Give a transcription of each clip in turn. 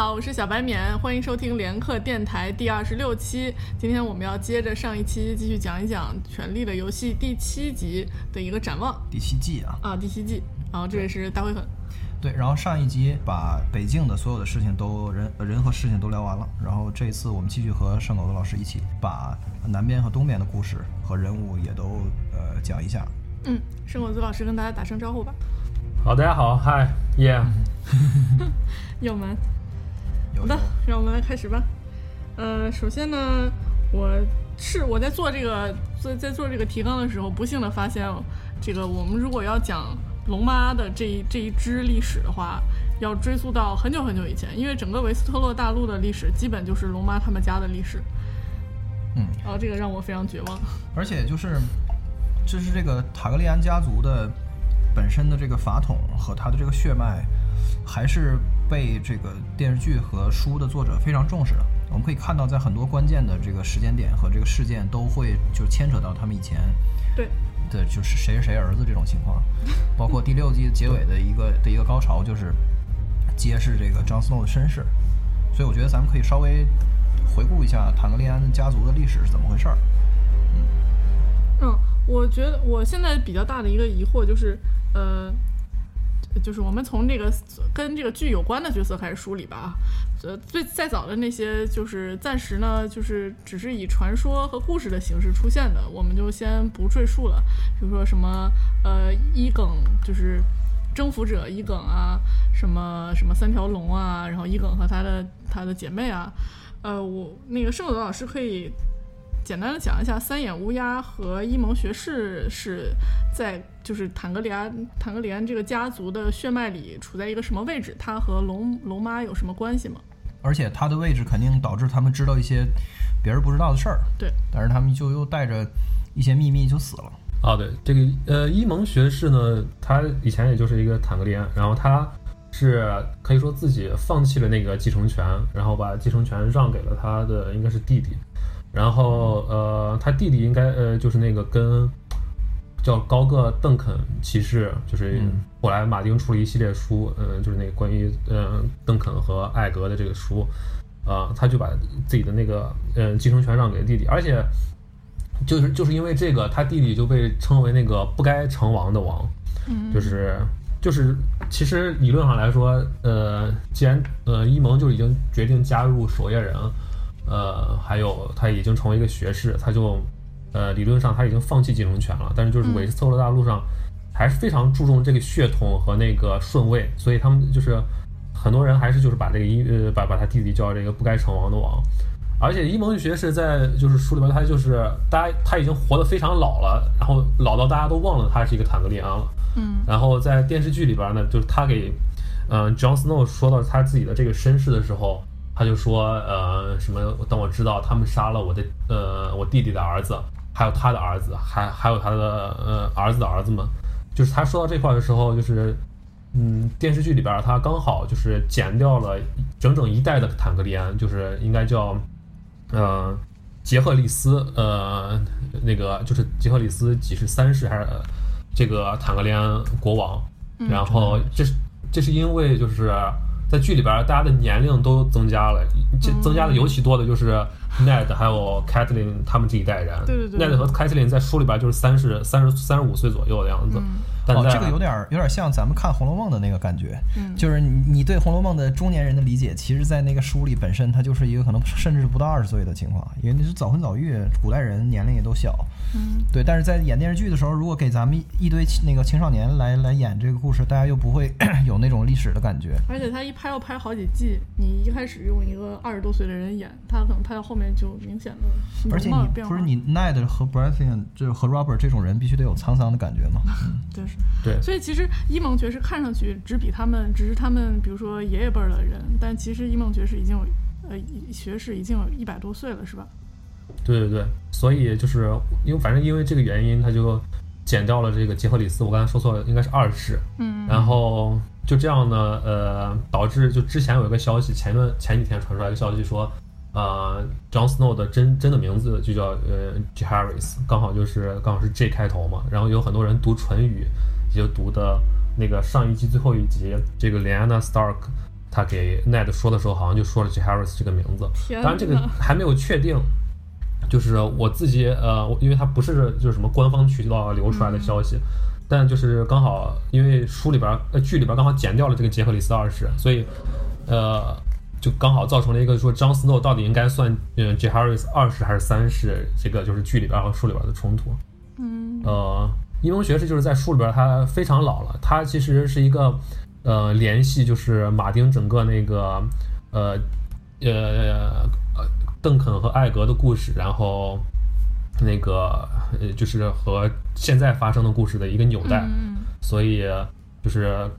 好，我是小白免，欢迎收听连客电台第二十六期。今天我们要接着上一期继续讲一讲《权力的游戏》第七集的一个展望第七季啊，啊，第七季。然后这位是大灰粉，对，然后上一集把北境的所有的事情都人人和事情都聊完了，然后这一次我们继续和圣狗子老师一起把南边和东边的故事和人物也都呃讲一下。嗯，圣狗子老师跟大家打声招呼吧。好，大家好，嗨，耶，友们，有好的，让我们来开始吧。呃，首先呢，我是我在做这个在在做这个提纲的时候，不幸的发现，这个我们如果要讲龙妈的这一这一支历史的话，要追溯到很久很久以前，因为整个维斯特洛大陆的历史基本就是龙妈他们家的历史。嗯，然后这个让我非常绝望。而且就是这是这个塔格利安家族的本身的这个法统和他的这个血脉，还是被这个电视剧和书的作者非常重视的。我们可以看到，在很多关键的这个时间点和这个事件，都会就牵扯到他们以前对，的就是谁是谁儿子这种情况，包括第六季结尾的一个的一个高潮，就是揭示这个张思诺的身世。所以我觉得咱们可以稍微回顾一下坦格利安家族的历史是怎么回事儿。嗯，我觉得我现在比较大的一个疑惑就是，呃，就是我们从这个跟这个剧有关的角色开始梳理吧啊。呃，最再早的那些，就是暂时呢，就是只是以传说和故事的形式出现的，我们就先不赘述了。比如说什么，呃，伊耿就是征服者伊耿啊，什么什么三条龙啊，然后伊耿和他的他的姐妹啊，呃，我那个圣斗老师可以简单的讲一下三眼乌鸦和伊蒙学士是在就是坦格里安坦格里安这个家族的血脉里处在一个什么位置？他和龙龙妈有什么关系吗？而且他的位置肯定导致他们知道一些别人不知道的事儿，对，但是他们就又带着一些秘密就死了。啊，对，这个呃，伊蒙学士呢，他以前也就是一个坦格利安，然后他是可以说自己放弃了那个继承权，然后把继承权让给了他的应该是弟弟，然后呃，他弟弟应该呃就是那个跟叫高个邓肯骑士，就是嗯后来马丁出了一系列书，嗯、就是那个关于嗯、邓肯和艾格的这个书，啊、他就把自己的那个嗯、继承权让给弟弟，而且。就是就是因为这个，他弟弟就被称为那个不该成王的王，嗯，就是就是其实理论上来说，呃，既然呃伊蒙就已经决定加入守夜人，呃，还有他已经成为一个学士，他就呃理论上他已经放弃继承权了，但是就是嗯韦斯特洛大陆上还是非常注重这个血统和那个顺位，所以他们就是很多人还是就是把这个伊呃把把他弟弟叫这个不该成王的王。而且伊蒙学士在就是书里边，他就是大家他已经活得非常老了，然后老到大家都忘了他是一个坦格利安了。嗯然后在电视剧里边呢，就是他给嗯、John Snow 说到他自己的这个身世的时候，他就说呃什么，当我知道他们杀了我的呃我弟弟的儿子，还有他的儿子，还还有他的呃儿子的儿子们，就是他说到这块的时候，就是嗯电视剧里边他刚好就是剪掉了整整一代的坦格利安，就是应该叫呃杰赫里斯呃那个就是杰赫里斯几世三世还是呃这个坦格利安国王，嗯然后这是这是因为就是在剧里边大家的年龄都增加了，这增加的尤其多的就是 Ned 还有 Catelyn 他们这一代人。对对对。Ned 和 Catelyn 在书里边就是三十三十三十五岁左右的样子，嗯哦，这个有点儿有点像咱们看《红楼梦》的那个感觉，嗯就是你你对《红楼梦》的中年人的理解，其实，在那个书里本身，它就是一个可能甚至不到二十岁的情况，因为那是早婚早育，古代人年龄也都小。嗯对，但是在演电视剧的时候，如果给咱们一一堆那个青少年来来演这个故事，大家又不会 有那种历史的感觉。而且他一拍要拍好几季，你一开始用一个二十多岁的人演，他可能拍到后面就明显的而且你不是你 Ned 和 Baratheon 就是和 Robert 这种人，必须得有沧桑的感觉嘛。嗯，对是。对所以其实伊蒙爵士看上去只比他们，只是他们比如说爷爷辈儿的人，但其实伊蒙爵士已经有，呃，学士已经有一百多岁了，是吧？对对对，所以就是因为反正因为这个原因，他就减掉了这个杰克里斯，我刚才说错了，应该是二世。嗯然后就这样呢，呃，导致就之前有一个消息，前段前几天传出来一个消息说，呃，John Snow 的真真的名字就叫呃 Jaehaerys，刚好就是刚好是 J 开头嘛。然后有很多人读唇语，也就读的那个上一季最后一集，这个 Lyanna Stark 他给 Ned 说的时候，好像就说了 J Harris 这个名字。天当然这个还没有确定，就是我自己呃，我因为它不是就是什么官方渠道流出来的消息，但就是刚好因为书里边儿呃剧里边儿刚好剪掉了这个杰克里斯二世，所以呃就刚好造成了一个说 Jon Snow 到底应该算嗯 J Harris 二世还是三世，这个就是剧里边和书里边的冲突。嗯呃，伊蒙学士就是在书里边他非常老了，他其实是一个呃联系就是马丁整个那个呃呃呃邓肯和艾格的故事，然后那个呃就是和现在发生的故事的一个纽带，嗯所以就是。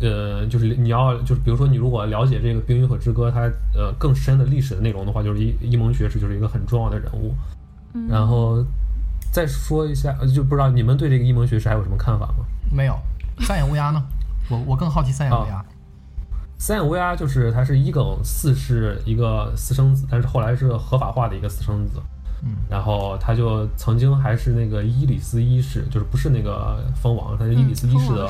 呃，就是你要就是比如说你如果了解这个《冰与火之歌》它呃更深的历史的内容的话，就是伊伊蒙学士就是一个很重要的人物。嗯然后再说一下，呃就不知道你们对这个伊蒙学士还有什么看法吗？没有三眼乌鸦呢？我我更好奇三眼乌鸦。三眼乌鸦就是他是伊耿四世一个私生子，但是后来是合法化的一个私生子。嗯，然后他就曾经还是那个伊里斯一世，就是不是那个蜂王，他是伊里斯一世的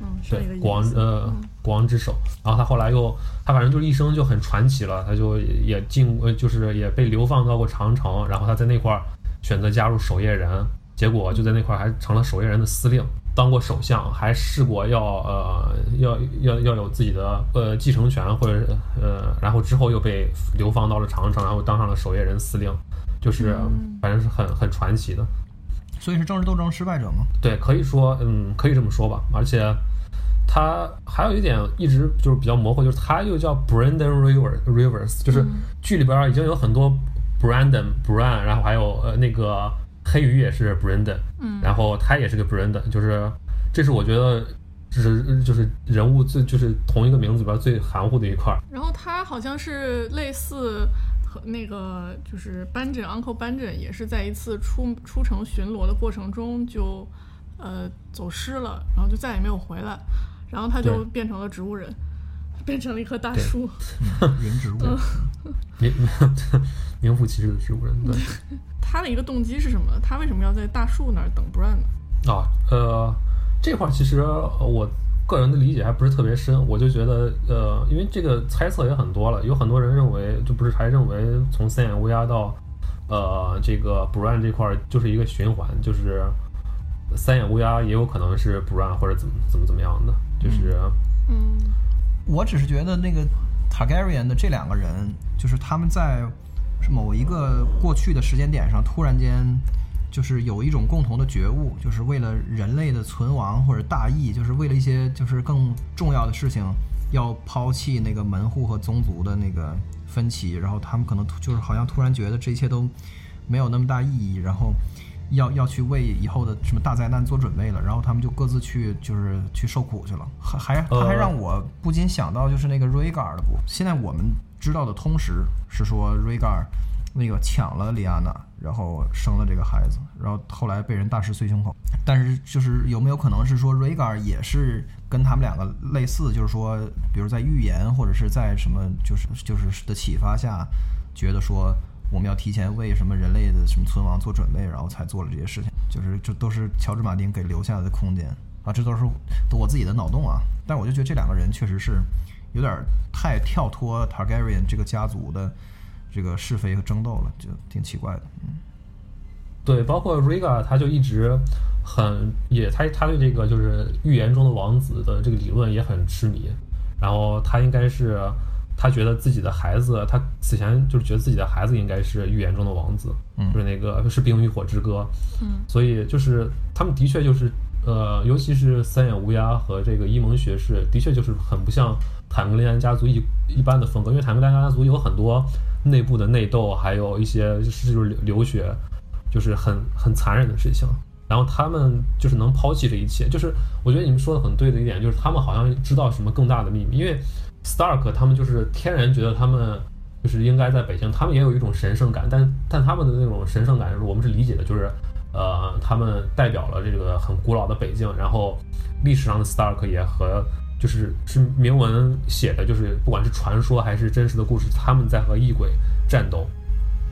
嗯对国王呃嗯国王之首。然后他后来又他反正就是一生就很传奇了，他就也进呃就是也被流放到过长城，然后他在那块儿选择加入守夜人，结果就在那块儿还成了守夜人的司令。当过首相，还试过要呃要要要有自己的呃继承权，或者呃，然后之后又被流放到了长城，然后当上了守夜人司令，就是嗯反正是很很传奇的。所以是政治斗争失败者吗？对，可以说，嗯，可以这么说吧。而且他还有一点一直就是比较模糊，就是他又叫 Brandon River Rivers，就是嗯。剧里边已经有很多 Brandon Bran，然后还有呃那个黑鱼也是 Brandon，嗯。然后他也是个 Brandon，就是这是我觉得是就是人物最就是同一个名字里边最含糊的一块儿。然后他好像是类似和那个就是班镇 Uncle 班镇也是在一次出出城巡逻的过程中就呃走失了，然后就再也没有回来，然后他就变成了植物人，变成了一棵大树。人植物。名名副其实的植物人，对。他的一个动机是什么？他为什么要在大树那儿等 Bran 呢？啊，呃，这块儿其实呃我个人的理解还不是特别深，我就觉得，呃，因为这个猜测也很多了，有很多人认为，就不是还认为从三眼乌鸦到呃这个 Bran 这块儿就是一个循环，就是三眼乌鸦也有可能是 Bran 或者怎么怎么怎么样的，就是嗯。我只是觉得那个 Targaryen 的这两个人，就是他们在某一个过去的时间点上，突然间就是有一种共同的觉悟，就是为了人类的存亡或者大义，就是为了一些就是更重要的事情，要抛弃那个门户和宗族的那个分歧，然后他们可能就是好像突然觉得这一切都没有那么大意义，然后要要去为以后的什么大灾难做准备了，然后他们就各自去就是去受苦去了，还还他还呃让我不禁想到就是那个 Rhaegar 的部。现在我们知道的通识是说 Rhaegar 那个抢了莉安娜，然后生了这个孩子，然后后来被人大石碎胸口。但是就是有没有可能是说 Rhaegar 也是跟他们两个类似，就是说，比如在预言或者是在什么就是就是的启发下，觉得说我们要提前为什么人类的什么存亡做准备，然后才做了这些事情，就是这都是乔治马丁给留下来的空间啊，这都是我自己的脑洞啊。但我就觉得这两个人确实是有点太跳脱 Targaryen 这个家族的这个是非和争斗了，就挺奇怪的。嗯，对，包括 Riga，他就一直很也他他对这个就是预言中的王子的这个理论也很痴迷，然后他应该是他觉得自己的孩子，他此前就是觉得自己的孩子应该是预言中的王子，嗯。就是那个是《冰与火之歌》，嗯。所以就是他们的确就是呃，尤其是三眼乌鸦和这个伊蒙学士，的确就是很不像坦格利安家族一一般的风格，因为坦格利安家族有很多内部的内斗，还有一些就是就是流流血，就是很很残忍的事情。然后他们就是能抛弃这一切，就是我觉得你们说的很对的一点，就是他们好像知道什么更大的秘密，因为 Stark 他们就是天然觉得他们就是应该在北京，他们也有一种神圣感，但但他们的那种神圣感，我们是理解的，就是呃，他们代表了这个很古老的北京，然后历史上的 Stark 也和就是是明文写的，就是不管是传说还是真实的故事，他们在和异鬼战斗。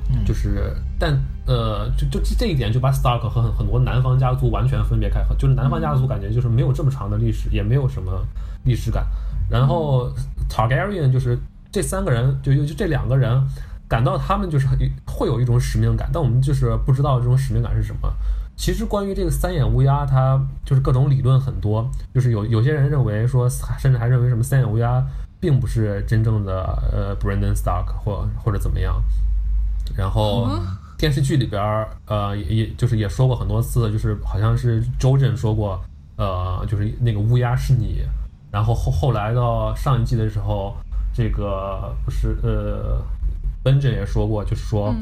嗯就是，但呃，就就这一点就把 Stark 和很很多南方家族完全分别开，就是南方家族感觉就是没有这么长的历史，也没有什么历史感。然后 Targaryen 就是这三个人，就就就这两个人，感到他们就是会有一种使命感，但我们就是不知道这种使命感是什么。其实关于这个三眼乌鸦，它就是各种理论很多，就是有有些人认为说，甚至还认为什么三眼乌鸦并不是真正的呃 Brandon Stark 或或者怎么样。然后电视剧里边儿呃也也就是也说过很多次，就是好像是周震说过，呃就是那个乌鸦是你。然后后后来到上一季的时候，这个不是呃 Benjen 也说过，就是说。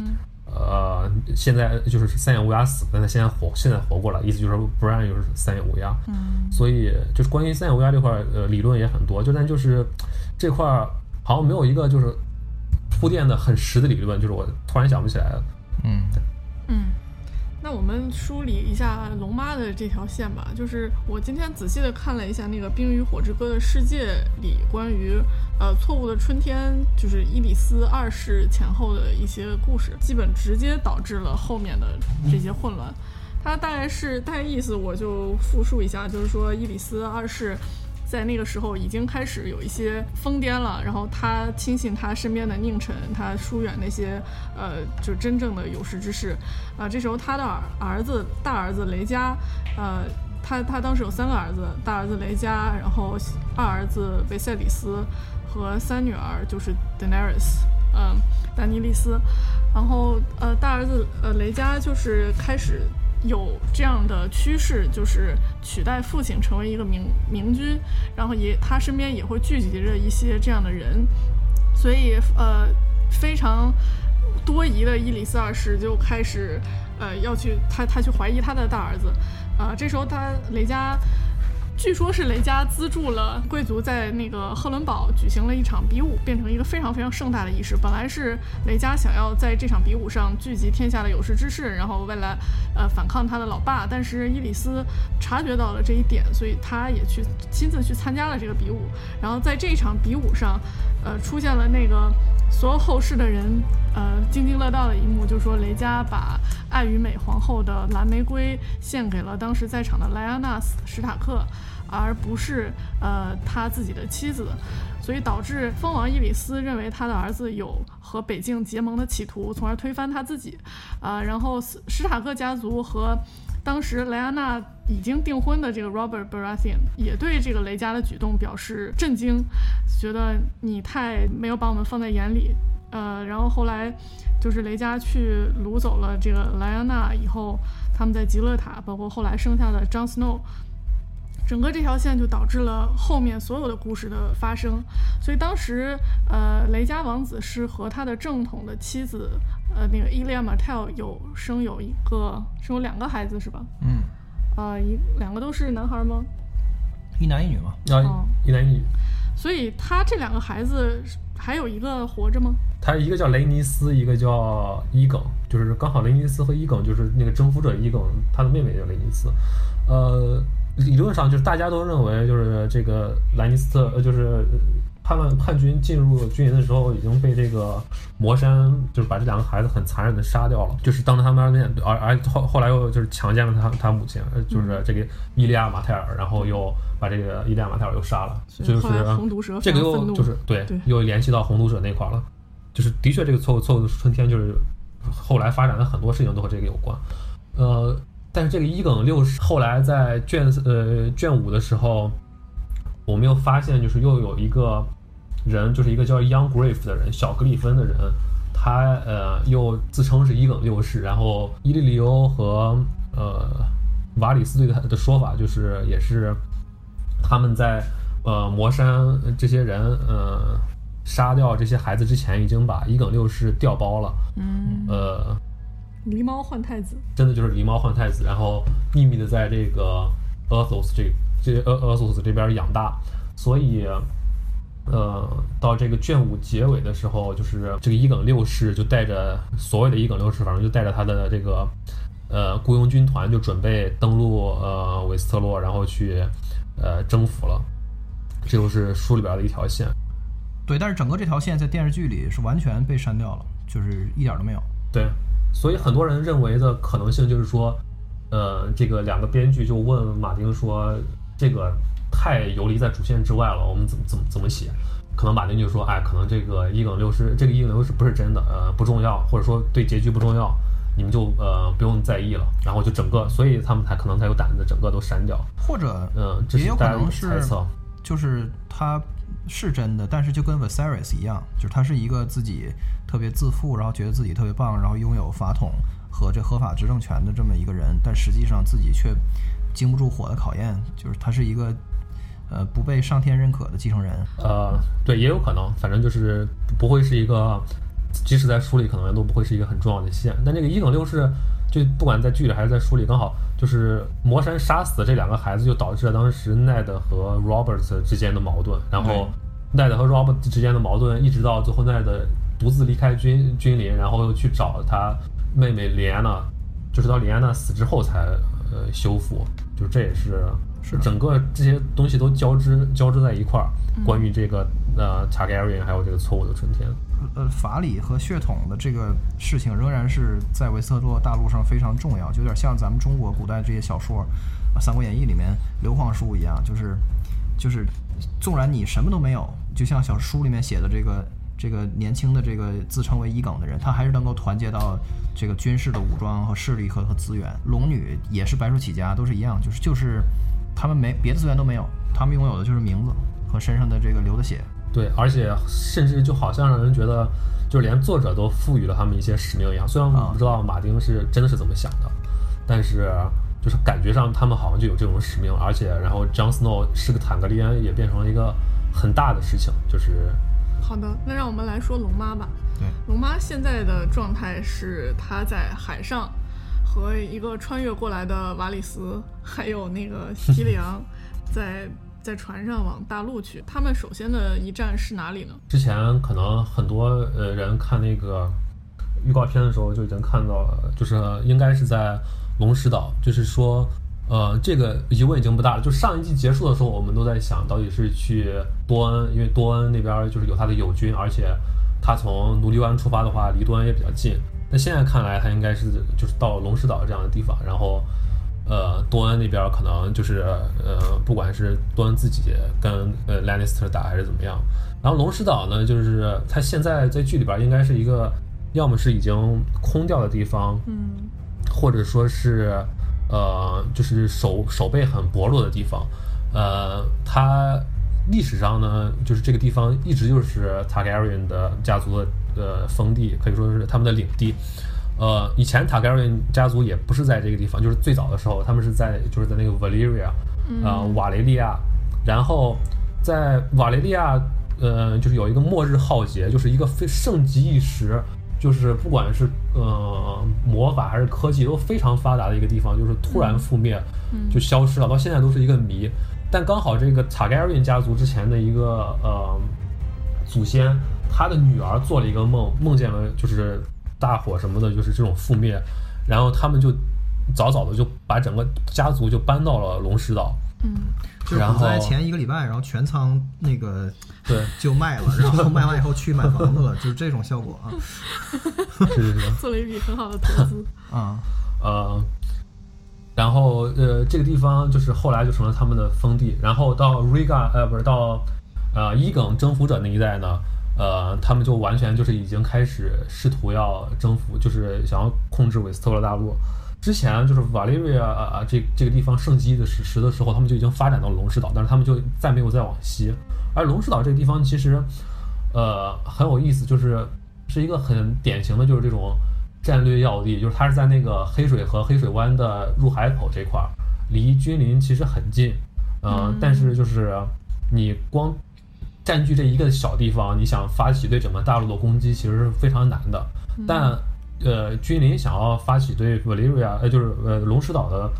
呃，现在就是三眼乌鸦死，但他现在活，现在活过来，意思就是不然就是三眼乌鸦。嗯，所以就是关于三眼乌鸦这块，呃，理论也很多，就但就是这块好像没有一个就是铺垫的很实的理论，就是我突然想不起来了。嗯，嗯。那我们梳理一下龙妈的这条线吧。就是我今天仔细的看了一下那个《冰与火之歌》的世界里关于呃错误的春天，就是伊里斯二世前后的一些故事，基本直接导致了后面的这些混乱。它大概是大概意思，我就复述一下，就是说伊里斯二世。在那个时候已经开始有一些疯癫了，然后他轻信他身边的佞臣，他疏远那些呃，就真正的有识之士，啊，这时候他的儿儿子大儿子雷加，呃，他他当时有三个儿子，大儿子雷加，然后二儿子维塞里斯和三女儿就是 Daenerys，嗯，丹尼利斯，然后呃大儿子呃雷加就是开始。有这样的趋势，就是取代父亲成为一个明明君，然后也他身边也会聚集着一些这样的人，所以呃非常多疑的伊里斯二世就开始呃要去他他去怀疑他的大儿子，啊这时候他雷佳。据说，是雷加资助了贵族在那个赫伦堡举行了一场比武，变成一个非常非常盛大的仪式。本来是雷加想要在这场比武上聚集天下的有识之士，然后为了呃反抗他的老爸。但是伊里斯察觉到了这一点，所以他也去亲自去参加了这个比武。然后在这一场比武上，呃，出现了那个所有后世的人呃津津乐道的一幕，就是说雷加把爱与美皇后的蓝玫瑰献给了当时在场的莱昂纳斯史塔克。而不是呃他自己的妻子，所以导致蜂王伊里斯认为他的儿子有和北境结盟的企图，从而推翻他自己。啊，然后史塔克家族和当时莱安娜已经订婚的这个 Robert Baratheon 也对这个雷加的举动表示震惊，觉得你太没有把我们放在眼里。呃，然后后来就是雷加去掳走了这个莱安娜以后，他们在极乐塔，包括后来生下的 Jon Snow。整个这条线就导致了后面所有的故事的发生，所以当时，呃，雷加王子是和他的正统的妻子，呃，那个伊利亚马特有生有一个，生有两个孩子是吧？嗯，啊，一两个都是男孩吗？一男一女嘛。啊，一男一女。所以他这两个孩子还有一个活着吗？他一个叫雷尼斯，一个叫伊耿，就是刚好雷尼斯和伊耿就是那个征服者伊耿，他的妹妹叫雷尼斯，呃。理论上就是大家都认为，就是这个兰尼斯特，呃，就是叛乱叛军进入军营的时候，已经被这个魔山，就是把这两个孩子很残忍的杀掉了，就是当着他们面，而而后后来又就是强奸了他他母亲，就是这个伊利亚马泰尔，然后又把这个伊利亚马泰尔又杀了，就是红毒蛇这个又就是对，又联系到红毒蛇那块了，就是的确这个错误错误的春天，就是后来发展的很多事情都和这个有关，呃。但是这个伊耿六世后来在卷呃卷五的时候，我们又发现就是又有一个人，就是一个叫 Young Grief 的人，小格里芬的人，他呃又自称是伊耿六世。然后伊利里欧和呃瓦里斯对他的说法就是也是他们在呃魔山这些人呃杀掉这些孩子之前，已经把伊耿六世调包了。嗯。呃。狸猫换太子，真的就是狸猫换太子，然后秘密的在这个 Earthos 这这 Earthos 这边养大，所以，呃，到这个卷五结尾的时候，就是这个伊耿六世就带着所谓的伊耿六世，反正就带着他的这个呃雇佣军团，就准备登陆呃韦斯特洛，然后去呃征服了。这就是书里边的一条线。对，但是整个这条线在电视剧里是完全被删掉了，就是一点都没有。对。所以很多人认为的可能性就是说，呃，这个两个编剧就问马丁说，这个太游离在主线之外了，我们怎么怎么怎么写？可能马丁就说，哎，可能这个一梗六是这个一梗六是不是真的，呃，不重要，或者说对结局不重要，你们就呃不用在意了。然后就整个，所以他们才可能才有胆子整个都删掉。或者嗯，这也有可是大家的能是猜测。就是他是真的，但是就跟 Viserys 一样，就是他是一个自己特别自负，然后觉得自己特别棒，然后拥有法统和这合法执政权的这么一个人，但实际上自己却经不住火的考验，就是他是一个呃不被上天认可的继承人。呃，对，也有可能，反正就是不会是一个，即使在书里可能都不会是一个很重要的线。但这个伊耿六世，就不管在剧里还是在书里，刚好就是魔山杀死这两个孩子，就导致了当时 Ned 和 Robert 之间的矛盾。然后 Ned 和 Robert 之间的矛盾，一直到最后 Ned 独自离开军军林，然后又去找他妹妹莉安娜，就是到莉安娜死之后才呃修复。就这也是是的整个这些东西都交织交织在一块儿。关于这个呃 Targaryen 还有这个错误的春天，呃，法理和血统的这个事情仍然是在维斯特洛大陆上非常重要，就有点像咱们中国古代这些小说，《三国演义》里面刘皇叔一样，就是就是，纵然你什么都没有，就像小书里面写的这个这个年轻的这个自称为伊耿的人，他还是能够团结到这个军事的武装和势力和和资源。龙女也是白手起家，都是一样，就是就是他们没别的资源都没有，他们拥有的就是名字和身上的这个流的血。对，而且甚至就好像让人觉得，就连作者都赋予了他们一些使命一样。虽然我不知道马丁是真的是怎么想的，但是就是感觉上他们好像就有这种使命，而且然后 Jon Snow 是个坦格利安也变成了一个很大的事情，就是好的，那让我们来说龙妈吧。对，龙妈现在的状态是她在海上和一个穿越过来的瓦里斯，还有那个西里昂 在在船上往大陆去。他们首先的一站是哪里呢？之前可能很多呃人看那个预告片的时候就已经看到了，就是应该是在龙石岛，就是说。呃，这个疑问已经不大了。就上一季结束的时候，我们都在想到底是去多恩，因为多恩那边就是有他的友军，而且他从奴隶湾出发的话，离多恩也比较近。那现在看来，他应该是就是到龙石岛这样的地方，然后呃，多恩那边可能就是呃，不管是多恩自己跟呃 Lannister 打还是怎么样。然后龙石岛呢，就是他现在在剧里边应该是一个，要么是已经空掉的地方，嗯或者说是呃，就是手手背很薄弱的地方。呃，它历史上呢，就是这个地方一直就是 Targaryen 的家族的呃封地，可以说是他们的领地。呃，以前 Targaryen 家族也不是在这个地方，就是最早的时候，他们是在就是在那个 Valyria，呃，瓦雷利亚，然后在瓦雷利亚，呃，就是有一个末日浩劫，就是一个非盛极一时，就是不管是呃魔法还是科技都非常发达的一个地方，就是突然覆灭，就消失了，到现在都是一个谜。但刚好这个 Targaryen 家族之前的一个呃祖先，他的女儿做了一个梦，梦见了就是大火什么的，就是这种覆灭，然后他们就早早的就把整个家族就搬到了龙石岛，嗯就是然股灾前一个礼拜，然后全仓那个对，就卖了，然后卖完以后去买房子了，就是这种效果啊是是是。做了一笔很好的投资。啊！呃，然后呃，这个地方就是后来就成了他们的封地。然后到 Riga 呃不是到呃伊耿征服者那一代呢，呃，他们就完全就是已经开始试图要征服，就是想要控制韦斯特洛大陆。之前就是瓦利瑞亚啊这这个地方盛极的时时的时候，他们就已经发展到龙石岛，但是他们就再没有再往西。而龙石岛这个地方其实呃很有意思，就是是一个很典型的就是这种战略要地，就是它是在那个黑水和黑水湾的入海口这块儿，离君临其实很近，呃、嗯但是就是你光占据这一个小地方，你想发起对整个大陆的攻击，其实是非常难的。但呃，君临想要发起对 Valyria，呃，就是呃龙石岛的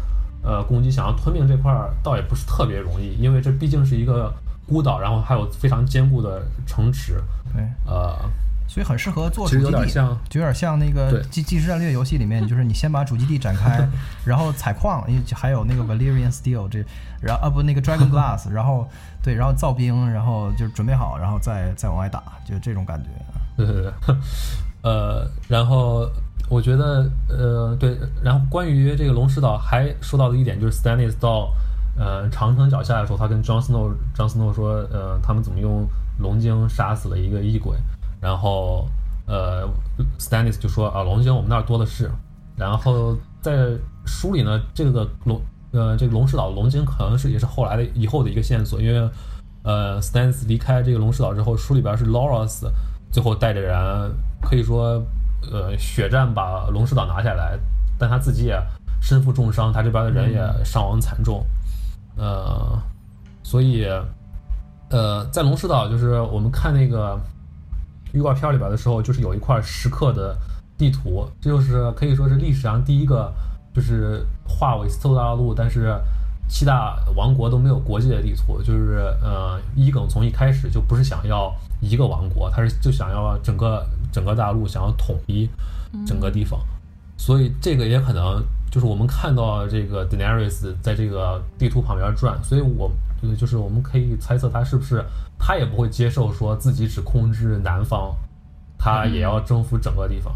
呃攻击，想要吞并这块儿，倒也不是特别容易，因为这毕竟是一个孤岛，然后还有非常坚固的城池，对，呃，所以很适合做主基地，点像就有点像那个对即即时战略游戏里面，就是你先把主基地展开，然后采矿，因为还有那个 Valyrian Steel 这，然后啊不那个 Dragon Glass，然后对，然后造兵，然后就准备好，然后再再往外打，就这种感觉。对对对，呃，然后我觉得，呃，对，然后关于这个龙石岛还说到的一点就是 Stannis 到呃长城脚下的时候，他跟 John Snow John Snow 说，呃，他们怎么用龙晶杀死了一个异鬼，然后呃，Stannis 就说啊，龙晶我们那儿多的是。然后在书里呢，这个龙呃这个龙石岛龙晶可能是也是后来的以后的一个线索，因为呃 Stanis 离开这个龙石岛之后，书里边是 Laoras 最后带着人可以说呃血战把龙石岛拿下来，但他自己也身负重伤，他这边的人也伤亡惨重，呃，所以。呃，在龙石岛，就是我们看那个预告片里边的时候，就是有一块石刻的地图，这就是可以说是历史上第一个就是划为斯特大陆，但是七大王国都没有国界的地图。就是呃，伊耿从一开始就不是想要一个王国，他是就想要整个整个大陆，想要统一整个地方。所以这个也可能就是我们看到这个 Daenerys 在这个地图旁边转，所以我。对，就是我们可以猜测他是不是，他也不会接受说自己只控制南方，他也要征服整个地方，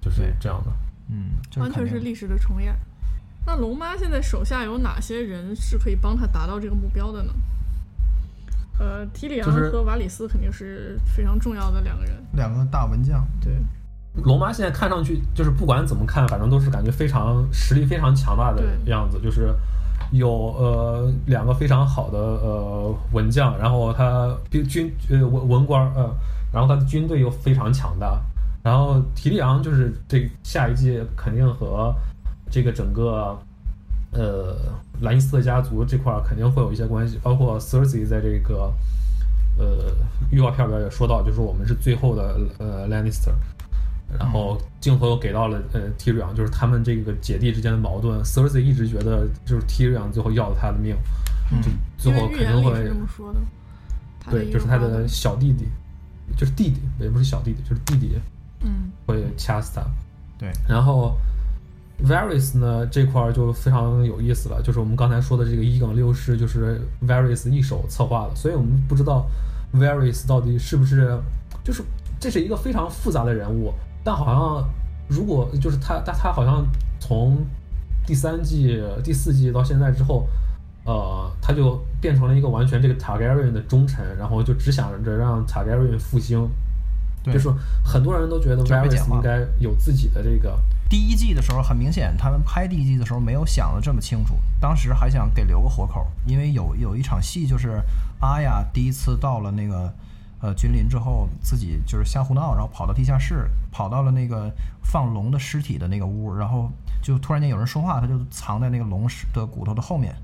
就是这样的。嗯，完全是历史的重演。那龙妈现在手下有哪些人是可以帮他达到这个目标的呢？呃，提里昂和瓦里斯肯定是非常重要的两个人，两个大文将。对，龙妈现在看上去就是不管怎么看，反正都是感觉非常实力非常强大的样子，就是。有呃两个非常好的呃文将，然后他兵军呃文文官呃，然后他的军队又非常强大，然后提里昂就是这下一季肯定和这个整个呃兰尼斯特家族这块肯定会有一些关系，包括 Cersei 在这个呃预告片里边也说到，就是我们是最后的呃 Lannister。然后镜头又给到了呃 Tyrion，就是他们这个姐弟之间的矛盾。Cersei 一直觉得就是 Tyrion 最后要了他的命，就最后肯定会这么说的。对，就是他的小弟弟，就是弟弟，也不是小弟弟，就是弟弟，嗯，会掐死他。对，然后 Varys 呢这块就非常有意思了，就是我们刚才说的这个一梗六世，就是 Varus 一手策划的，所以我们不知道 Varus 到底是不是，就是这是一个非常复杂的人物。但好像，如果就是他，他他好像从第三季、第四季到现在之后，呃，他就变成了一个完全这个 Targaryen 的忠臣，然后就只想着让 Targaryen 复兴。就是很多人都觉得 Varus 应该有自己的这个。第一季的时候，很明显他们拍第一季的时候没有想的这么清楚，当时还想给留个活口，因为有有一场戏就是阿雅第一次到了那个。呃，君临之后自己就是瞎胡闹，然后跑到地下室，跑到了那个放龙的尸体的那个屋，然后就突然间有人说话，他就藏在那个龙的骨头的后面。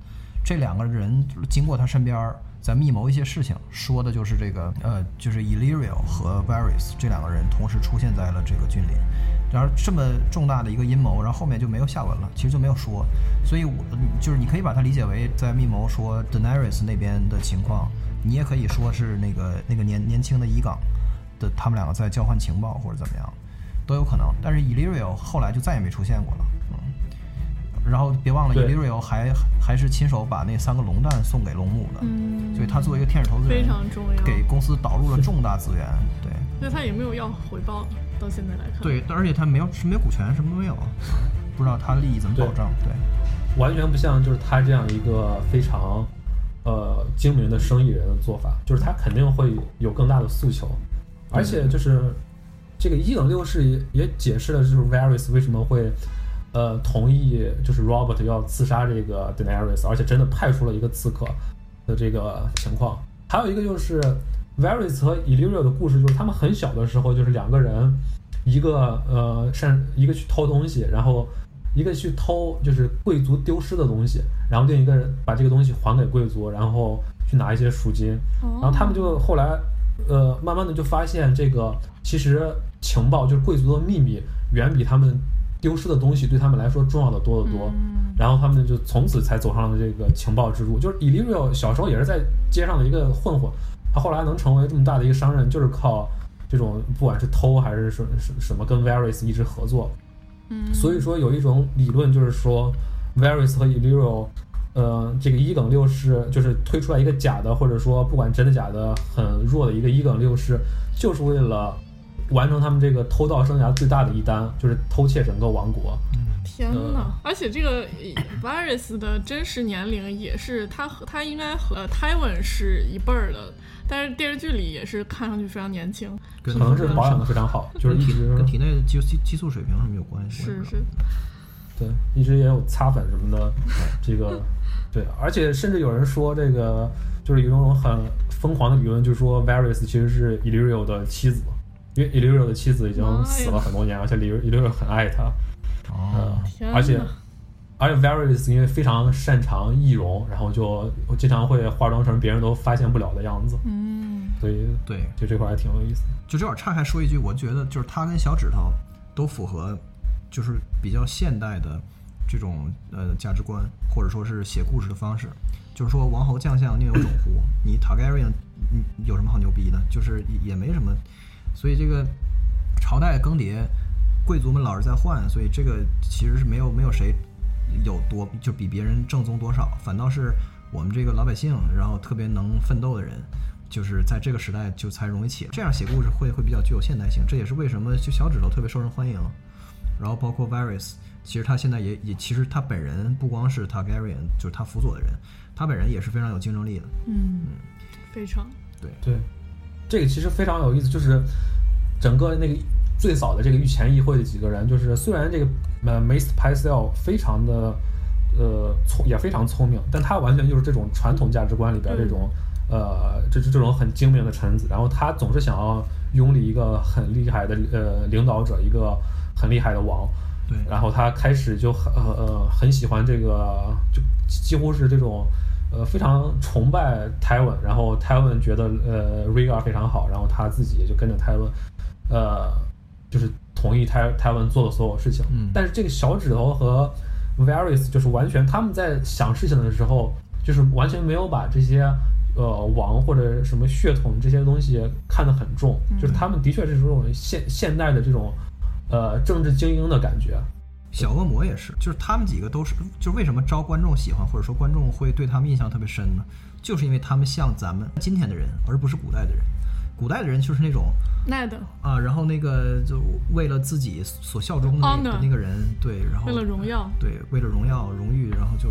这两个人经过他身边，在密谋一些事情，说的就是这个呃，就是 Illyrio 和 Varys 这两个人同时出现在了这个君临。然后这么重大的一个阴谋，然后后面就没有下文了，其实就没有说。所以，我就是你可以把它理解为在密谋说 Daenerys 那边的情况。你也可以说是那个那个年年轻的伊岗的，他们两个在交换情报或者怎么样，都有可能。但是 Illyrio 后来就再也没出现过了，嗯。然后别忘了，Illyrio 还还是亲手把那三个龙蛋送给龙母的，嗯。所以他作为一个天使投资人，非常重要，给公司导入了重大资源，对。那他也没有要回报，到现在来看。对，而且他没有是没有股权，什么都没有，不知道他的利益怎么保障，对。完全不像就是他这样一个非常。呃，精明的生意人的做法，就是他肯定会有更大的诉求，而且就是这个一等六世也也解释了，就是 Varys 为什么会呃同意，就是 Robert 要刺杀这个 Daenerys，而且真的派出了一个刺客的这个情况。还有一个就是 Varys 和 Illyrio 的故事，就是他们很小的时候，就是两个人，一个呃擅一个去偷东西，然后。一个去偷就是贵族丢失的东西，然后另一个人把这个东西还给贵族，然后去拿一些赎金，然后他们就后来，呃，慢慢的就发现这个其实情报就是贵族的秘密远比他们丢失的东西对他们来说重要的多得多，然后他们就从此才走上了这个情报之路。就是 Illyrio 小时候也是在街上的一个混混，他后来能成为这么大的一个商人，就是靠这种不管是偷还是什什什么跟 Varys 一直合作。嗯所以说有一种理论就是说，Varys 和 Illyrio，呃，这个一梗六世就是推出来一个假的，或者说不管真的假的很弱的一个一梗六世，就是为了完成他们这个偷盗生涯最大的一单，就是偷窃整个王国。天呐！而且这个 Varys 的真实年龄也是他和他应该和 Tywin 是一辈儿的，但是电视剧里也是看上去非常年轻，可能是保养的非常好，就是跟体一直跟体内的激激激素水平什么有关系？是是，对，一直也有擦粉什么的，这个对，而且甚至有人说这个就是有一种很疯狂的舆论，就是说 Varys 其实是 Illyrio 的妻子，因为 Illyrio 的妻子已经死了很多年，而且 Illyrio Illyrio 很爱他，哦。嗯，而且呐而且 Varys 因为非常擅长易容，然后就经常会化妆成别人都发现不了的样子，嗯，所以对，就这块还挺有意思的。就这块儿岔开说一句，我觉得就是他跟小指头都符合，就是比较现代的这种呃价值观，或者说是写故事的方式。就是说王侯将相宁有种乎？你 Targaryen 你有什么好牛逼的？就是也也没什么。所以这个朝代更迭，贵族们老是在换，所以这个其实是没有没有谁有多就比别人正宗多少，反倒是我们这个老百姓，然后特别能奋斗的人，就是在这个时代就才容易起来。这样写故事会会比较具有现代性，这也是为什么就小指头特别受人欢迎。然后包括 Virus，其实他现在也也其实他本人不光是 Targaryen，就是他辅佐的人，他本人也是非常有竞争力的。嗯，非常，对，对，这个其实非常有意思，就是整个那个最早的这个御前议会的几个人，就是虽然这个呃 Mace Pycelle 非常的呃聪也非常聪明，但他完全就是这种传统价值观里边嗯这种、呃这这这种很精明的臣子，然后他总是想要拥立一个很厉害的呃领导者，一个很厉害的王。对然后他开始就很呃呃很喜欢这个，就几乎是这种呃非常崇拜泰文，然后泰文觉得呃 Rhaegar 非常好，然后他自己也就跟着泰文，呃就是同意台台湾做的所有事情。嗯但是这个小指头和，varus 就是完全他们在想事情的时候，就是完全没有把这些。呃，王或者什么血统这些东西看得很重，就是他们的确是这种现现代的这种呃政治精英的感觉。小恶魔也是，就是他们几个都是，就是为什么招观众喜欢，或者说观众会对他们印象特别深呢？就是因为他们像咱们今天的人，而不是古代的人。古代的人就是那种啊，然后那个就为了自己所效忠的那个人，对，然后为了荣耀，对，为了荣耀、荣誉，然后就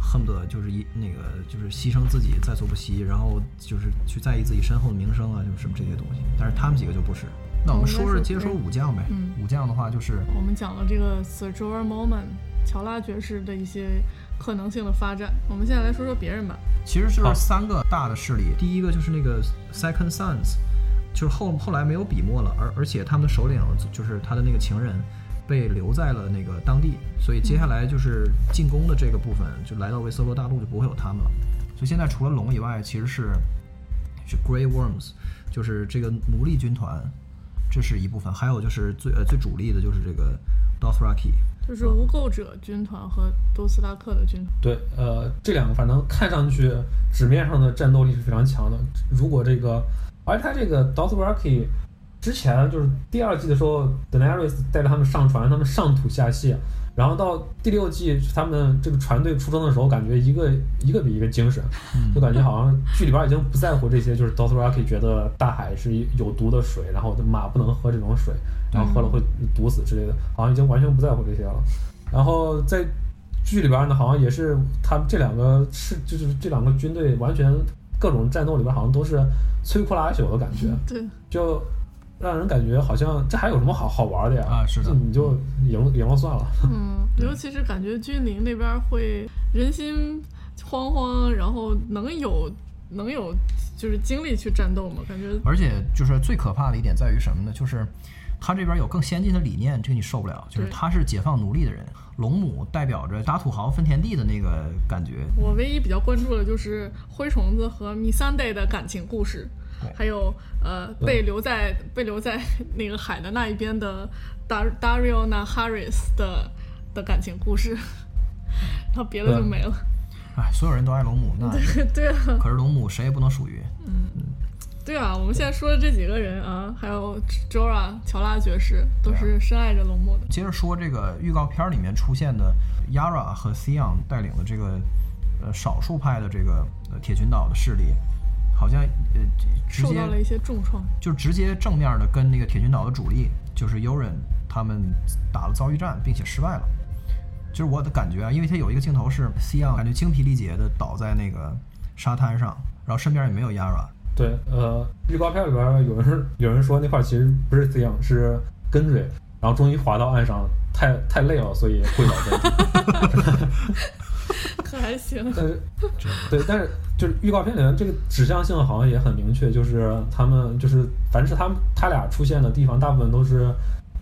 恨不得就是一那个就是牺牲自己在所不惜，然后就是去在意自己身后的名声啊，就是什么这些东西。但是他们几个就不是。那我们说着接着说武将呗，嗯。武将的话就是我们讲了这个 Sir Jorah Mormont 乔拉爵士的一些可能性的发展。我们现在来说说别人吧。其实是三个大的势力，第一个就是那个 Second Sons，就是后后来没有笔墨了，而而且他们的首领就是他的那个情人被留在了那个当地，所以接下来就是进攻的这个部分，就来到维斯特洛大陆就不会有他们了。所以现在除了龙以外，其实是是 Grey Worms，就是这个奴隶军团，这是一部分，还有就是最呃最主力的就是这个 Dothraki。就是无垢者军团和多斯拉克的军团。对，呃，这两个反正看上去纸面上的战斗力是非常强的。如果这个，而且他这个 Dothraki 之前就是第二季的时候，Daenerys 带着他们上船，他们上吐下泻，然后到第六季他们这个船队出征的时候，感觉一个一个比一个精神，就感觉好像剧里边已经不在乎这些，就是 Dothraki 觉得大海是有毒的水，然后马不能喝这种水，然后喝了会毒死之类的，好像已经完全不在乎这些了。然后在剧里边呢，好像也是他们这两个是就是这两个军队完全各种战斗里边好像都是摧枯拉朽的感觉，对，就让人感觉好像这还有什么好好玩的呀？啊是的就你就赢赢了算了。嗯，尤其是感觉君临那边会人心惶惶，然后能有能有就是精力去战斗吗？感觉而且就是最可怕的一点在于什么呢？就是他这边有更先进的理念，这个你受不了。就是他是解放奴隶的人，龙母代表着打土豪分田地的那个感觉。我唯一比较关注的就是灰虫子和 Missandei 的感情故事，还有呃被留在被留在那个海的那一边的 Dar Dariona Harris 的的感情故事，然后别的就没了。哎，所有人都爱龙母，那对啊，可是龙母谁也不能属于。对啊，我们现在说的这几个人啊，还有 Jorah 乔拉爵士，都是深爱着龙墨的。接着说这个预告片里面出现的 Yara 和 Sion 带领的这个呃少数派的这个呃铁群岛的势力，好像呃直接受到了一些重创。就直接正面的跟那个铁群岛的主力就是 Euron 他们打了遭遇战，并且失败了。就是我的感觉啊，因为他有一个镜头是 Sion 感觉精疲力竭的倒在那个沙滩上，然后身边也没有 Yara。对，呃，预告片里边有人有人说那块其实不是滋养，是跟瑞，然后终于滑到岸上，太太累了，所以跪倒在地。可还行。但是，对，但是就是预告片里面这个指向性好像也很明确，就是他们就是凡是他们他俩出现的地方，大部分都是